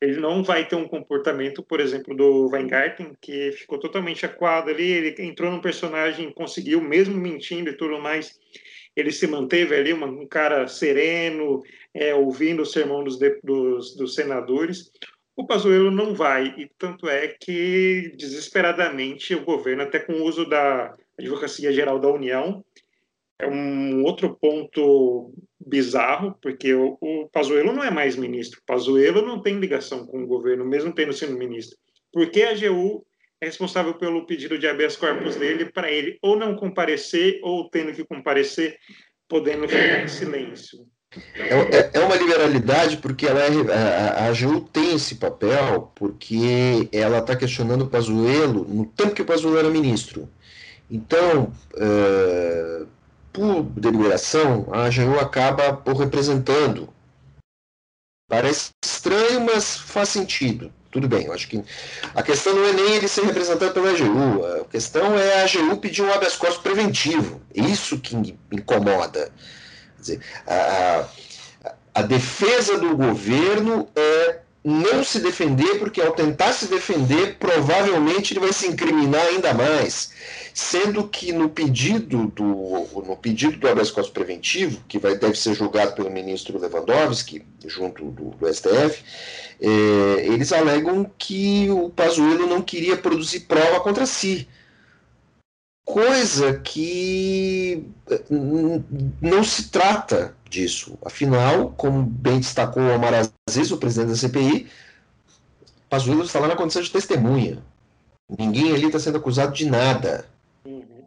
ele não vai ter um comportamento, por exemplo, do Weingarten, que ficou totalmente aquado ali. Ele entrou num personagem, conseguiu, mesmo mentindo e tudo mais, ele se manteve ali, uma, um cara sereno, é, ouvindo o sermão dos, dos, dos senadores. O Pazuello não vai, e tanto é que, desesperadamente, o governo, até com o uso da Advocacia Geral da União, é um outro ponto bizarro, porque o, o Pazuello não é mais ministro. O Pazuello não tem ligação com o governo, mesmo tendo sido ministro. Porque a AGU é responsável pelo pedido de habeas corpus dele para ele ou não comparecer ou tendo que comparecer, podendo ficar em silêncio. É, é, é uma liberalidade porque ela é, a, AGU tem esse papel porque ela está questionando o Pazuello no tempo que o Pazuello era ministro. Então, uh, por deliberação, a AGU acaba por representando. Parece estranho, mas faz sentido. Tudo bem, eu acho que a questão não é nem ele ser representado pela AGU, a questão é a AGU pedir um habeas corpus preventivo. É isso que incomoda. Dizer, a, a defesa do governo é não se defender, porque ao tentar se defender, provavelmente ele vai se incriminar ainda mais. sendo que no pedido do, no pedido do habeas corpus preventivo, que vai, deve ser julgado pelo ministro Lewandowski, junto do, do STF, é, eles alegam que o Pazuello não queria produzir prova contra si, coisa que eh, não se trata disso. Afinal, como bem destacou o Omar Aziz, o presidente da CPI, Pazuello está lá na condição de testemunha. Ninguém ali está sendo acusado de nada. Uhum.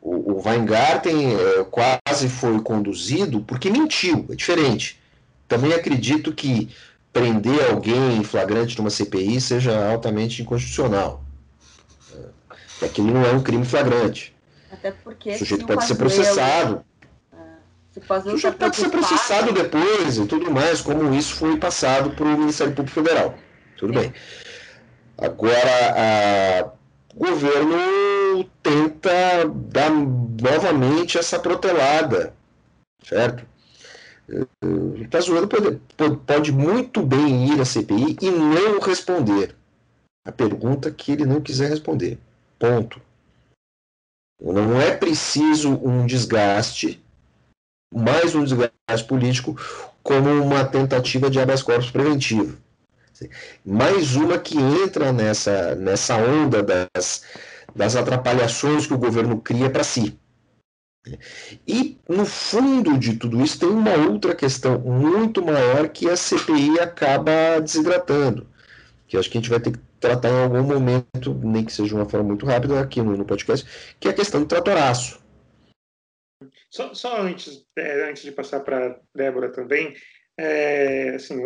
O, o Weingarten é, quase foi conduzido porque mentiu, é diferente. Também acredito que prender alguém em flagrante numa CPI seja altamente inconstitucional. É, aquilo não é um crime flagrante. Até porque o sujeito pode ser processado. É, o sujeito pode ser processado depois e tudo mais, como isso foi passado para o Ministério Público Federal. Tudo é. bem. Agora, o governo tenta dar novamente essa protelada, certo? O Pazuello pode, pode muito bem ir à CPI e não responder a pergunta que ele não quiser responder. Ponto. Não é preciso um desgaste, mais um desgaste político, como uma tentativa de habeas corpus preventivo. Mais uma que entra nessa, nessa onda das, das atrapalhações que o governo cria para si. E, no fundo de tudo isso, tem uma outra questão muito maior que a CPI acaba desidratando, que acho que a gente vai ter que tratar em algum momento, nem que seja de uma forma muito rápida aqui no, no podcast, que é a questão do tratoraço. Só, só antes, é, antes de passar para Débora também, é, assim,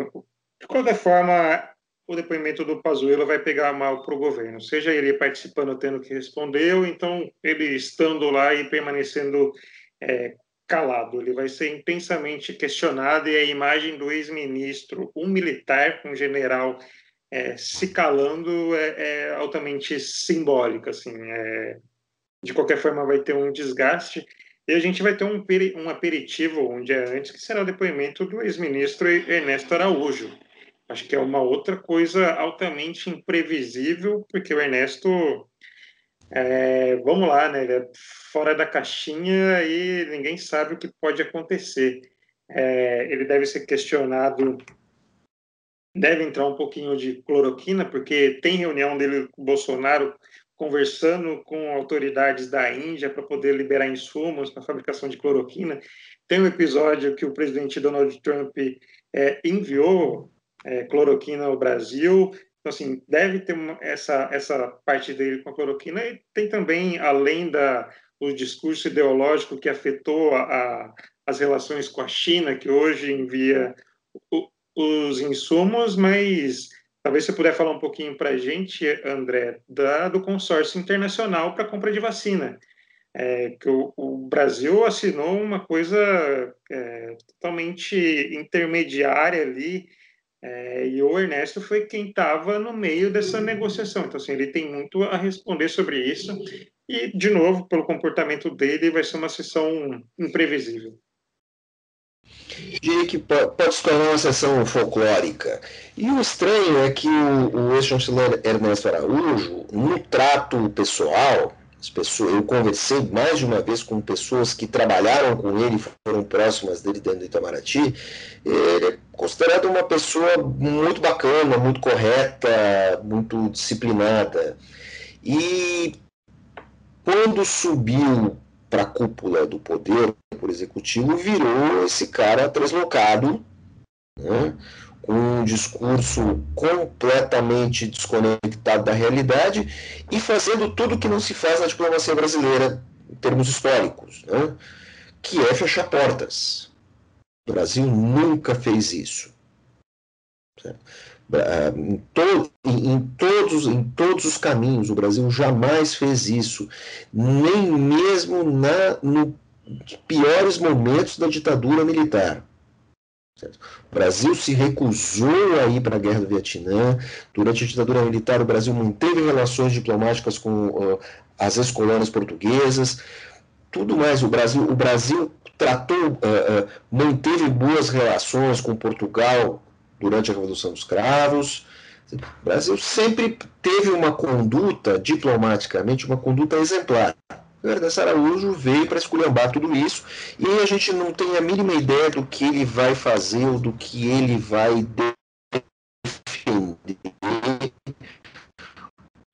de qualquer forma, o depoimento do Pazuello vai pegar mal para o governo, seja ele participando tendo que responder, ou então ele estando lá e permanecendo é, calado. Ele vai ser intensamente questionado e a imagem do ex-ministro, um militar, um general, é, se calando é, é, altamente simbólica. Assim, é, de qualquer forma, vai ter um desgaste. E a gente vai ter um, um aperitivo um dia antes, que será o depoimento do ex-ministro Ernesto Araújo acho que é uma outra coisa altamente imprevisível, porque o Ernesto, é, vamos lá, né, ele é fora da caixinha e ninguém sabe o que pode acontecer. É, ele deve ser questionado, deve entrar um pouquinho de cloroquina, porque tem reunião dele com o Bolsonaro conversando com autoridades da Índia para poder liberar insumos para fabricação de cloroquina. Tem um episódio que o presidente Donald Trump é, enviou é, cloroquina no Brasil. Então, assim, deve ter uma, essa, essa parte dele com a cloroquina e tem também, além da, o discurso ideológico que afetou a, a, as relações com a China, que hoje envia os insumos, mas talvez você puder falar um pouquinho para a gente, André, da, do consórcio internacional para compra de vacina. É, que o, o, Brasil assinou uma coisa é, totalmente intermediária ali é, e o Ernesto foi quem estava no meio dessa negociação. Então, assim, ele tem muito a responder sobre isso. E, de novo, pelo comportamento dele, vai ser uma sessão imprevisível. Que pode se tornar uma sessão folclórica. E o estranho é que o, o ex-chanceler Ernesto Araújo, no trato pessoal, as pessoas, eu conversei mais de uma vez com pessoas que trabalharam com ele, foram próximas dele dentro do Itamaraty. Ele é considerado uma pessoa muito bacana, muito correta, muito disciplinada. E quando subiu para a cúpula do poder, por executivo, virou esse cara translocado, né? com um discurso completamente desconectado da realidade e fazendo tudo que não se faz na diplomacia brasileira em termos históricos, né? que é fechar portas. O Brasil nunca fez isso. Ah, em, to em, todos, em todos os caminhos, o Brasil jamais fez isso, nem mesmo na, nos piores momentos da ditadura militar. O Brasil se recusou a ir para a guerra do Vietnã. Durante a ditadura militar, o Brasil manteve relações diplomáticas com uh, as ex-colônias portuguesas. Tudo mais, o Brasil, o Brasil tratou, uh, uh, manteve boas relações com Portugal durante a Revolução dos Cravos. O Brasil sempre teve uma conduta, diplomaticamente, uma conduta exemplar. O Ernesto Araújo veio para esculhambar tudo isso e a gente não tem a mínima ideia do que ele vai fazer ou do que ele vai defender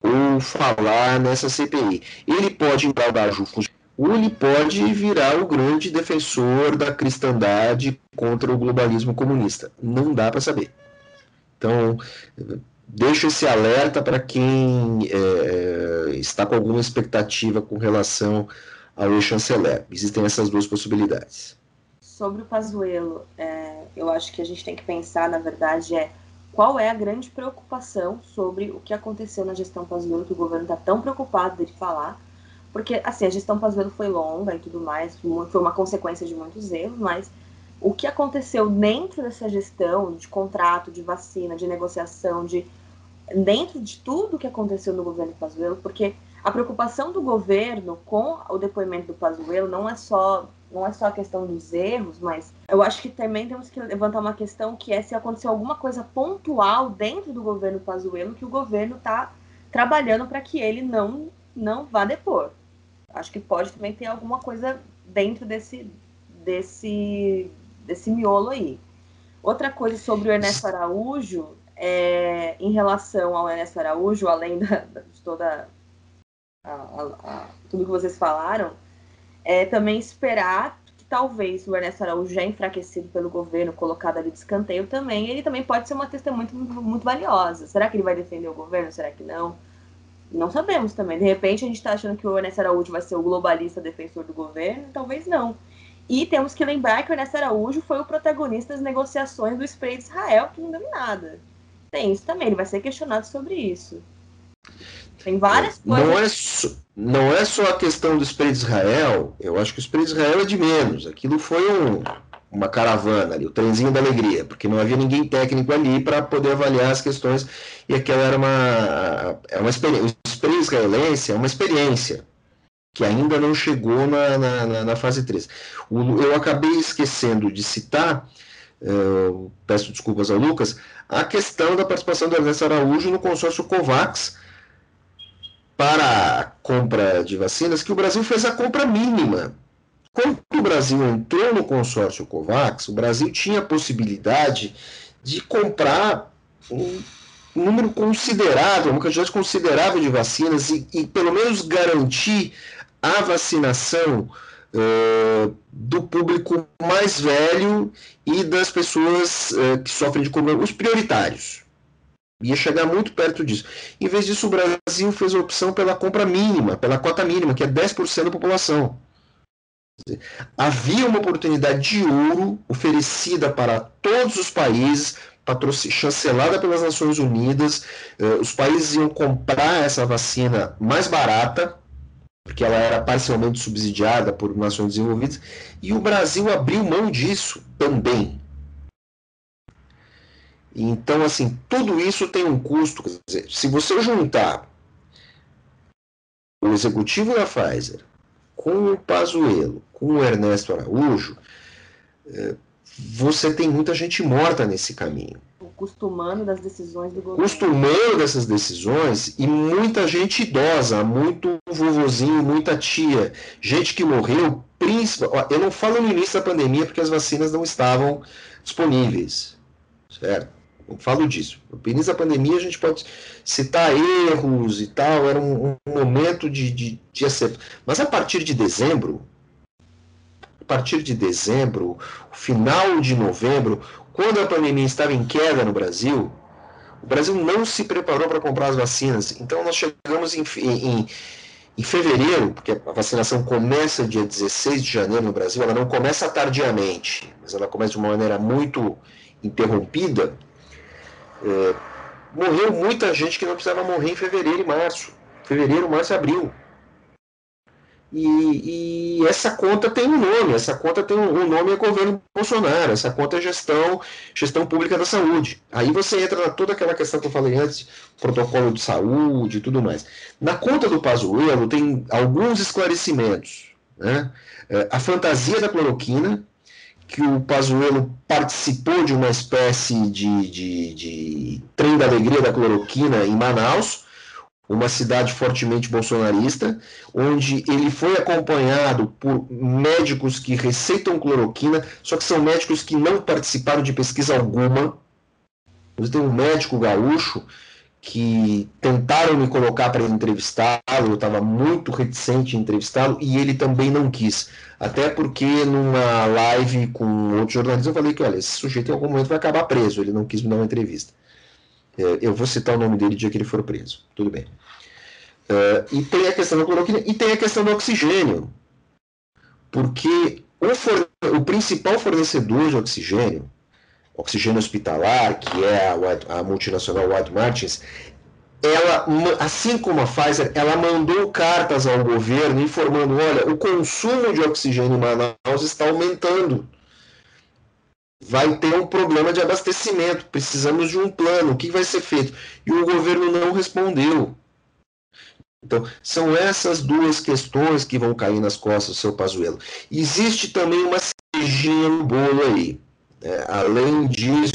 ou falar nessa CPI. Ele pode da ou ele pode virar o grande defensor da cristandade contra o globalismo comunista. Não dá para saber. Então, deixo esse alerta para quem é, está com alguma expectativa com relação ao chanceler. Existem essas duas possibilidades. Sobre o Pazuello, é, eu acho que a gente tem que pensar, na verdade, é qual é a grande preocupação sobre o que aconteceu na gestão Pazuello, que o governo está tão preocupado de falar, porque, assim, a gestão Pazuello foi longa e tudo mais, foi uma consequência de muitos erros, mas o que aconteceu dentro dessa gestão de contrato, de vacina, de negociação, de dentro de tudo que aconteceu no governo Pazuello, porque a preocupação do governo com o depoimento do Pazuello não é só não é só a questão dos erros, mas eu acho que também temos que levantar uma questão que é se aconteceu alguma coisa pontual dentro do governo Pazuello que o governo está trabalhando para que ele não não vá depor. Acho que pode também ter alguma coisa dentro desse desse desse miolo aí. Outra coisa sobre o Ernesto Araújo é, em relação ao Ernesto Araújo, além da, de toda a, a, a, tudo que vocês falaram, é também esperar que talvez o Ernesto Araújo já enfraquecido pelo governo, colocado ali de escanteio também, ele também pode ser uma testemunha muito, muito valiosa. Será que ele vai defender o governo? Será que não? Não sabemos também. De repente a gente está achando que o Ernesto Araújo vai ser o globalista defensor do governo, talvez não. E temos que lembrar que o Ernesto Araújo foi o protagonista das negociações do spray de Israel, que não deu em nada tem isso também, ele vai ser questionado sobre isso. Tem várias coisas. Não é, só, não é só a questão do spray de Israel, eu acho que o spray de Israel é de menos. Aquilo foi um, uma caravana ali, o trenzinho da alegria, porque não havia ninguém técnico ali para poder avaliar as questões, e aquela era uma, é uma experiência. O spray israelense é uma experiência que ainda não chegou na, na, na fase 3. O, eu acabei esquecendo de citar eu peço desculpas ao Lucas, a questão da participação do Ernesto Araújo no consórcio COVAX para a compra de vacinas, que o Brasil fez a compra mínima. Quando o Brasil entrou no consórcio COVAX, o Brasil tinha a possibilidade de comprar um número considerável, uma quantidade considerável de vacinas e, e pelo menos garantir a vacinação uh, do público mais velho e das pessoas uh, que sofrem de problemas, os prioritários. Ia chegar muito perto disso. Em vez disso, o Brasil fez a opção pela compra mínima, pela cota mínima, que é 10% da população. Havia uma oportunidade de ouro oferecida para todos os países, chancelada pelas Nações Unidas. Uh, os países iam comprar essa vacina mais barata, porque ela era parcialmente subsidiada por nações desenvolvidas, e o Brasil abriu mão disso também. Então, assim, tudo isso tem um custo. Dizer, se você juntar o executivo da Pfizer com o Pazuello, com o Ernesto Araújo, eh, você tem muita gente morta nesse caminho costumando das decisões do governo. Costumando dessas decisões e muita gente idosa, muito vovozinho, muita tia, gente que morreu, principal. Eu não falo no início da pandemia porque as vacinas não estavam disponíveis, certo? Não falo disso. No início da pandemia a gente pode citar erros e tal, era um, um momento de, de, de acerto. Mas a partir de dezembro, a partir de dezembro, final de novembro, quando a pandemia estava em queda no Brasil, o Brasil não se preparou para comprar as vacinas. Então nós chegamos em, em, em, fevereiro, porque a vacinação começa dia 16 de janeiro no Brasil, ela não começa tardiamente, mas ela começa de uma maneira muito interrompida. É, morreu muita gente que não precisava morrer em fevereiro e março. Fevereiro, março e abril. E, e, essa conta tem um nome, essa conta tem um, um, nome é governo Bolsonaro, essa conta é gestão, gestão pública da saúde. Aí você entra na toda aquela questão que eu falei antes, protocolo de saúde e tudo mais. Na conta do Pazuello tem alguns esclarecimentos. Né? É, a fantasia da cloroquina, que o Pazuello participou de uma espécie de, de, de trem da alegria da cloroquina em Manaus, uma cidade fortemente bolsonarista, onde ele foi acompanhado por médicos que receitam cloroquina, só que são médicos que não participaram de pesquisa alguma. Você tem um médico gaúcho que tentaram me colocar para entrevistá-lo, eu estava muito reticente em entrevistá-lo e ele também não quis. Até porque numa live com outro jornalista eu falei que, olha, esse sujeito em algum momento vai acabar preso, ele não quis me dar uma entrevista. É, eu vou citar o nome dele no dia que ele for preso. Tudo bem. É, e tem a questão da cloroquina e tem a questão do oxigênio. Porque o, o principal fornecedor de oxigênio oxigênio hospitalar, que é a, a multinacional White Martins, ela, assim como a Pfizer, ela mandou cartas ao governo informando: olha, o consumo de oxigênio em Manaus está aumentando. Vai ter um problema de abastecimento, precisamos de um plano, o que vai ser feito? E o governo não respondeu. Então, são essas duas questões que vão cair nas costas do seu Pazuello. Existe também uma cerejinha no bolo aí. É, além disso,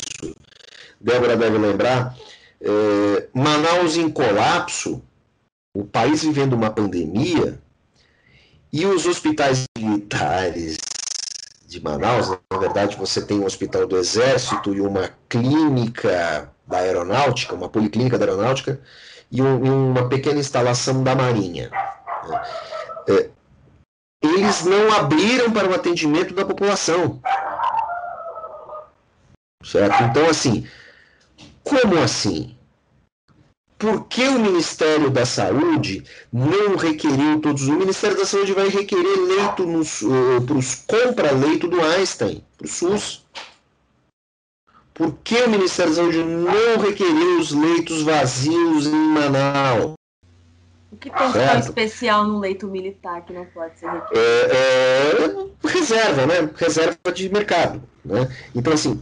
Débora deve lembrar, é, Manaus em colapso, o país vivendo uma pandemia, e os hospitais militares de Manaus, na verdade você tem um hospital do Exército e uma clínica da aeronáutica, uma policlínica da aeronáutica, e, um, e uma pequena instalação da Marinha. É, eles não abriram para o atendimento da população. Certo? Então, assim, como assim? Por que o Ministério da Saúde não requeriu todos? O Ministério da Saúde vai requerer leito uh, para os compra-leito do Einstein, para o SUS. Por que o Ministério da Saúde não requeriu os leitos vazios em Manaus? O que tem de especial no leito militar que não pode ser requerido? É, é, reserva, né? Reserva de mercado. Né? Então, assim,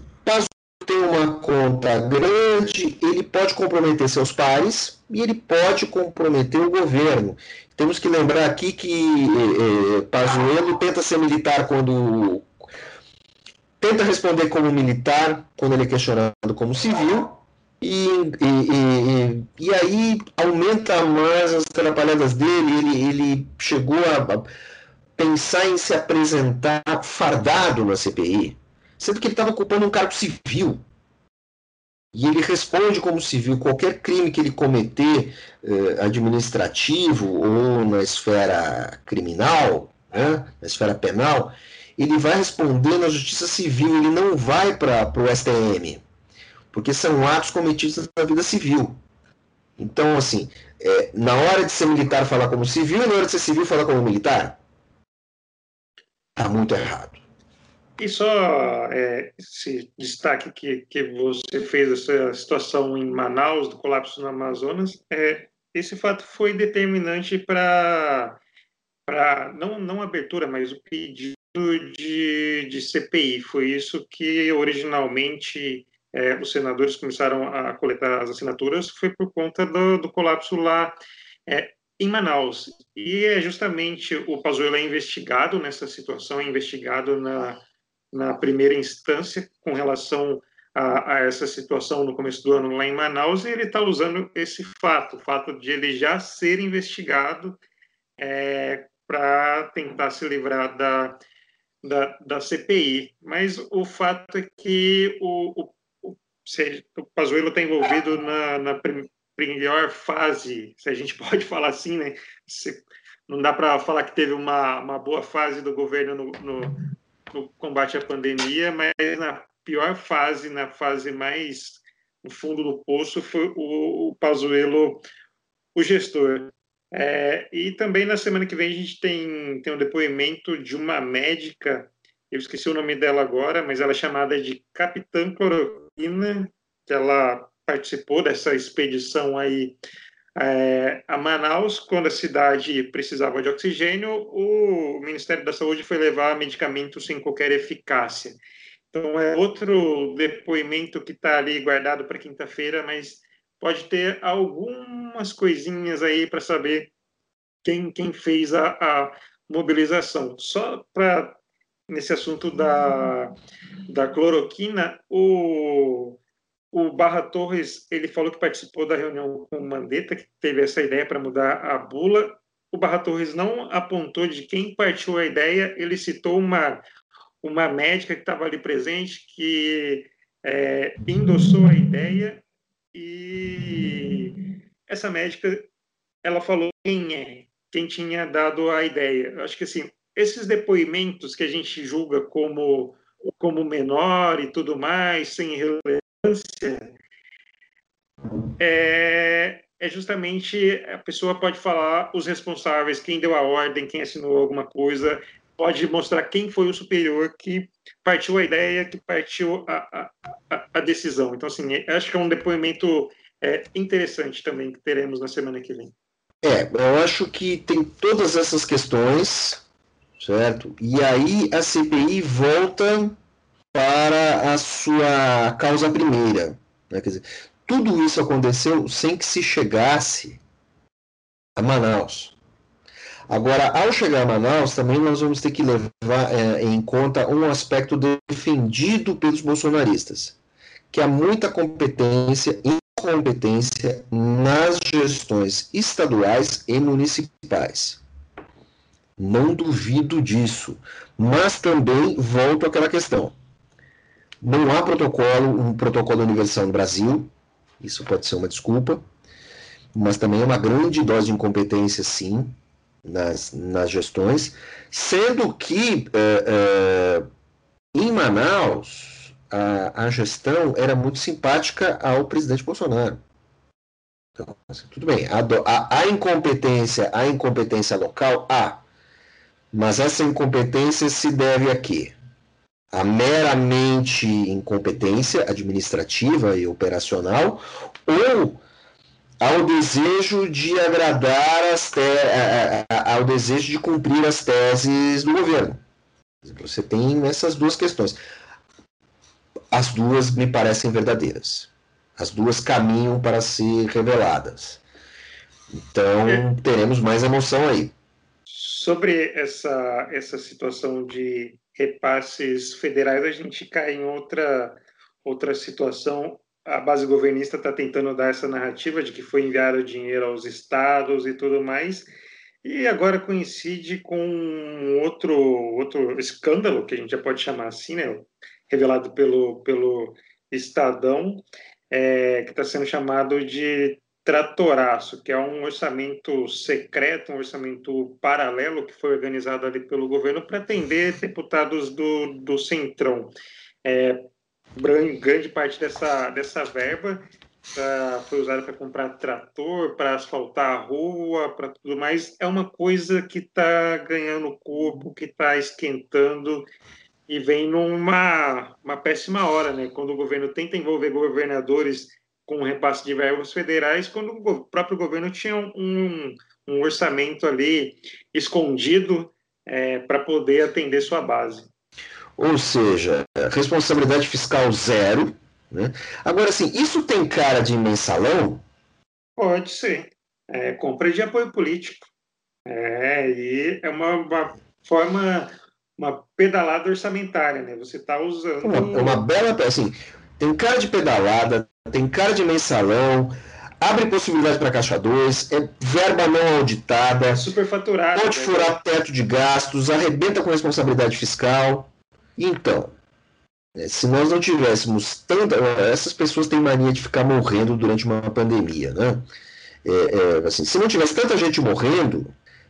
tem uma conta grande, ele pode comprometer seus pares e ele pode comprometer o governo. Temos que lembrar aqui que eh, Pazuello tenta ser militar quando tenta responder como militar quando ele é questionado como civil e, e, e, e aí aumenta mais as atrapalhadas dele. Ele, ele chegou a pensar em se apresentar fardado na CPI sendo que ele estava ocupando um cargo civil. E ele responde como civil qualquer crime que ele cometer eh, administrativo ou na esfera criminal, né, na esfera penal, ele vai responder na justiça civil, ele não vai para o STM, porque são atos cometidos na vida civil. Então, assim, é, na hora de ser militar falar como civil e na hora de ser civil falar como militar, está muito errado. E só é, esse destaque que, que você fez essa situação em Manaus, do colapso no Amazonas, é, esse fato foi determinante para não, não abertura, mas o pedido de, de CPI. Foi isso que originalmente é, os senadores começaram a coletar as assinaturas, foi por conta do, do colapso lá é, em Manaus. E é justamente o Pazuello é investigado nessa situação, é investigado na na primeira instância com relação a, a, essa situação no começo do ano lá em Manaus, e ele está usando esse fato, o fato de ele já ser investigado é, para tentar se livrar da, da, da, CPI. Mas o fato é que o, o, o, o Pazuello está envolvido na, na pior fase, se a gente pode falar assim, né? Se, não dá para falar que teve uma, uma boa fase do governo no, no no combate à pandemia, mas na pior fase, na fase mais no fundo do poço, foi o, o Pazuello, o gestor. É, e também na semana que vem a gente tem, tem um depoimento de uma médica, eu esqueci o nome dela agora, mas ela é chamada de Capitã Cloroquina, que ela participou dessa expedição aí é, a Manaus, quando a cidade precisava de oxigênio, o Ministério da Saúde foi levar medicamentos sem qualquer eficácia. Então, é outro depoimento que está ali guardado para quinta-feira, mas pode ter algumas coisinhas aí para saber quem, quem fez a, a mobilização. Só para, nesse assunto da, da cloroquina, o o Barra Torres ele falou que participou da reunião com o Mandetta, que teve essa ideia para mudar a bula. O Barra Torres não apontou de quem partiu a ideia, ele citou uma, uma médica que estava ali presente, que é, endossou a ideia e essa médica ela falou quem é, quem tinha dado a ideia. Acho que assim, esses depoimentos que a gente julga como como menor e tudo mais, sem é, é justamente a pessoa pode falar os responsáveis, quem deu a ordem, quem assinou alguma coisa, pode mostrar quem foi o superior que partiu a ideia, que partiu a, a, a decisão. Então, assim, acho que é um depoimento é, interessante também que teremos na semana que vem. É, eu acho que tem todas essas questões, certo? E aí a CPI volta para a sua causa primeira. Né? Quer dizer, tudo isso aconteceu sem que se chegasse a Manaus. Agora, ao chegar a Manaus, também nós vamos ter que levar é, em conta um aspecto defendido pelos bolsonaristas, que há muita competência e incompetência nas gestões estaduais e municipais. Não duvido disso, mas também volto àquela questão. Não há protocolo, um protocolo universal no Brasil, isso pode ser uma desculpa, mas também é uma grande dose de incompetência, sim, nas, nas gestões, sendo que é, é, em Manaus a, a, gestão era muito simpática ao presidente Bolsonaro. Então, assim, tudo bem, a, a, a, incompetência, a incompetência local, há, mas essa incompetência se deve a quê? A meramente incompetência administrativa e operacional ou ao desejo de agradar as te... ao desejo de cumprir as teses do governo. Você tem essas duas questões. As duas me parecem verdadeiras. As duas caminham para ser reveladas. Então, é. teremos mais emoção aí. Sobre essa, essa situação de repasses federais, a gente cai em outra, outra situação. A base governista está tentando dar essa narrativa de que foi enviado dinheiro aos estados e tudo mais, e agora coincide com outro, outro escândalo, que a gente já pode chamar assim, né, revelado pelo, pelo Estadão, é, que está sendo chamado de tratoraço, que é um orçamento secreto, um orçamento paralelo que foi organizado ali pelo governo para atender deputados do, do Centrão. É, grande parte dessa, dessa verba pra, foi usada para comprar trator, para asfaltar a rua, para tudo mais. É uma coisa que está ganhando corpo, que está esquentando e vem numa uma péssima hora, né? Quando o governo tenta envolver governadores com repasse de verbas federais, quando o próprio governo tinha um, um orçamento ali escondido é, para poder atender sua base. Ou seja, responsabilidade fiscal zero. Né? Agora, assim, isso tem cara de mensalão? Pode ser. É, compra de apoio político. É, e é uma, uma forma, uma pedalada orçamentária, né? Você está usando. Uma, uma bela. Assim, tem cara de pedalada, tem cara de mensalão, abre possibilidade para caixa 2, é verba não auditada, superfaturada, pode né? furar teto de gastos, arrebenta com responsabilidade fiscal. Então, né, se nós não tivéssemos tanta. Essas pessoas têm mania de ficar morrendo durante uma pandemia, né? É, é, assim, se não tivesse tanta gente morrendo,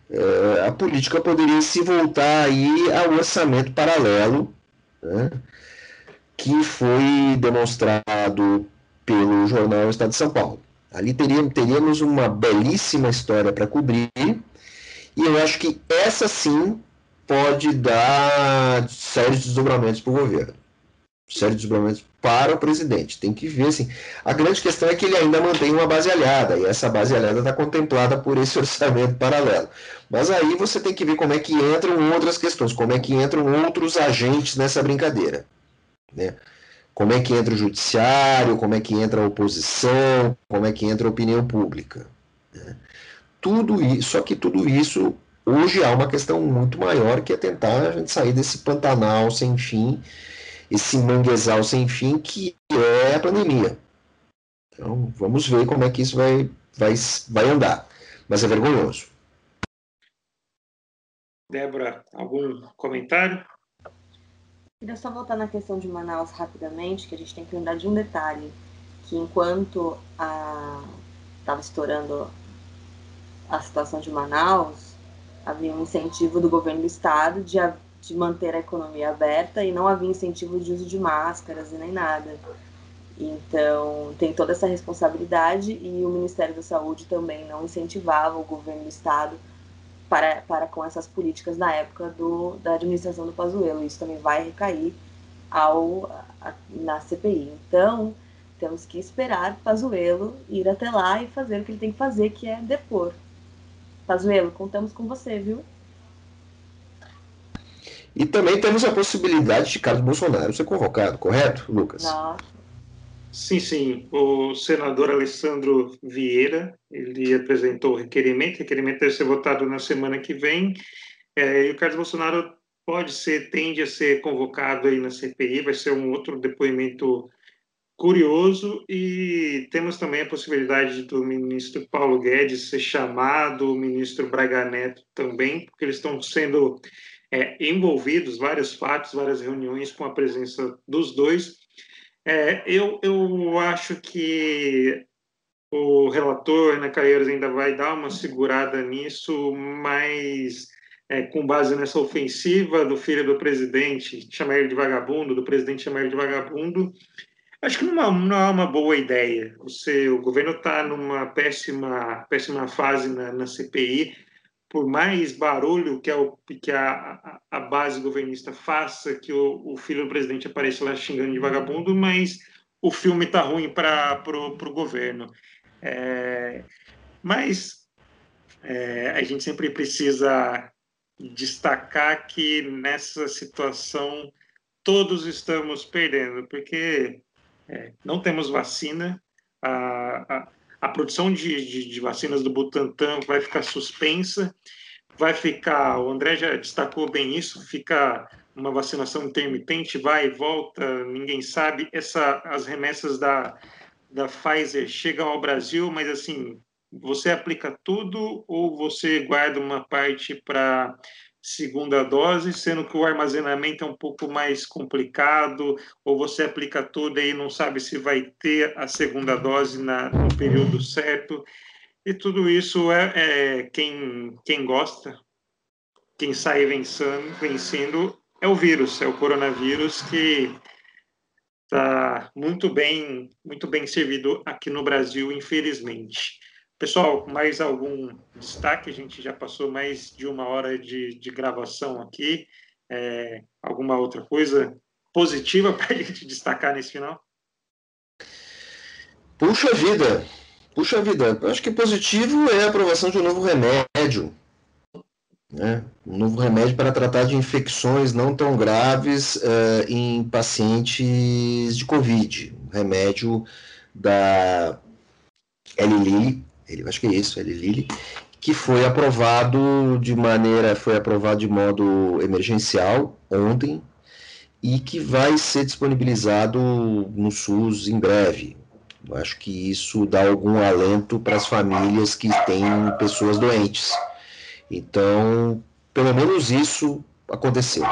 é, a política poderia se voltar aí ao orçamento paralelo, né? Que foi demonstrado pelo jornal Estado de São Paulo. Ali teríamos, teríamos uma belíssima história para cobrir, e eu acho que essa sim pode dar sérios desdobramentos para o governo. Sérios desdobramentos para o presidente. Tem que ver, assim. A grande questão é que ele ainda mantém uma base aliada, e essa base aliada está contemplada por esse orçamento paralelo. Mas aí você tem que ver como é que entram outras questões, como é que entram outros agentes nessa brincadeira. Né? Como é que entra o judiciário, como é que entra a oposição, como é que entra a opinião pública. Né? Tudo isso, só que tudo isso Hoje há uma questão muito maior que é tentar a gente sair desse pantanal sem fim, esse manguezal sem fim que é a pandemia. Então, vamos ver como é que isso vai, vai, vai andar. Mas é vergonhoso. Débora, algum comentário? Queria só voltar na questão de Manaus rapidamente, que a gente tem que lembrar de um detalhe, que enquanto estava estourando a situação de Manaus, havia um incentivo do governo do estado de, de manter a economia aberta e não havia incentivo de uso de máscaras e nem nada. Então, tem toda essa responsabilidade e o Ministério da Saúde também não incentivava o governo do estado para, para com essas políticas na época do, da administração do Pazuello. Isso também vai recair ao, a, na CPI. Então, temos que esperar Pazuello ir até lá e fazer o que ele tem que fazer, que é depor. Pazuello, contamos com você, viu? E também temos a possibilidade de Carlos Bolsonaro ser convocado, correto, Lucas? Nossa. Sim, sim. O senador Alessandro Vieira, ele apresentou o requerimento, o requerimento deve ser votado na semana que vem, é, e o Carlos Bolsonaro pode ser, tende a ser convocado aí na CPI, vai ser um outro depoimento curioso, e temos também a possibilidade do ministro Paulo Guedes ser chamado, o ministro Braga Neto também, porque eles estão sendo é, envolvidos, vários fatos, várias reuniões com a presença dos dois, é, eu, eu acho que o relator, Ana Caieiros, ainda vai dar uma segurada nisso, mas é, com base nessa ofensiva do filho do presidente, chamar ele de vagabundo, do presidente chamar ele de vagabundo, acho que não é, não é uma boa ideia. Você, o governo está numa péssima, péssima fase na, na CPI, por mais barulho que, é o, que a, a, base governista faça, que o, o, filho do presidente apareça lá xingando de vagabundo, mas o filme está ruim para o governo. É, mas é, a gente sempre precisa destacar que nessa situação todos estamos perdendo, porque é, não temos vacina, a, a produção de, de, de, vacinas do Butantan vai ficar suspensa, vai ficar, o André já destacou bem isso, fica uma vacinação intermitente, vai e volta, ninguém sabe. Essa, as remessas da, da Pfizer chegam ao Brasil, mas assim, você aplica tudo ou você guarda uma parte para segunda dose, sendo que o armazenamento é um pouco mais complicado, ou você aplica tudo e não sabe se vai ter a segunda dose na, no período certo. E tudo isso é, é quem, quem gosta, quem sai vencendo, vencendo é o vírus, é o coronavírus que está muito bem, muito bem servido aqui no Brasil, infelizmente. Pessoal, mais algum destaque? A gente já passou mais de uma hora de, de gravação aqui. É, alguma outra coisa positiva para a gente destacar nesse final? Puxa vida, puxa vida. Eu acho que positivo é a aprovação de um novo remédio. Né? Um novo remédio para tratar de infecções não tão graves uh, em pacientes de Covid. Um remédio da Eli ele, acho que é isso, ele Lili, que foi aprovado de maneira, foi aprovado de modo emergencial ontem e que vai ser disponibilizado no SUS em breve. Eu acho que isso dá algum alento para as famílias que têm pessoas doentes. Então, pelo menos isso aconteceu.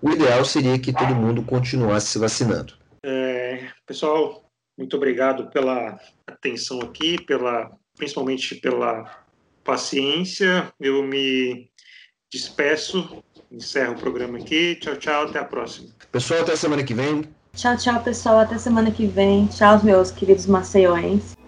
O ideal seria que todo mundo continuasse se vacinando. É, pessoal, muito obrigado pela atenção aqui, pela principalmente pela paciência. Eu me despeço, encerro o programa aqui. Tchau, tchau, até a próxima. Pessoal, até semana que vem. Tchau, tchau, pessoal, até semana que vem. Tchau, meus queridos maceioenses.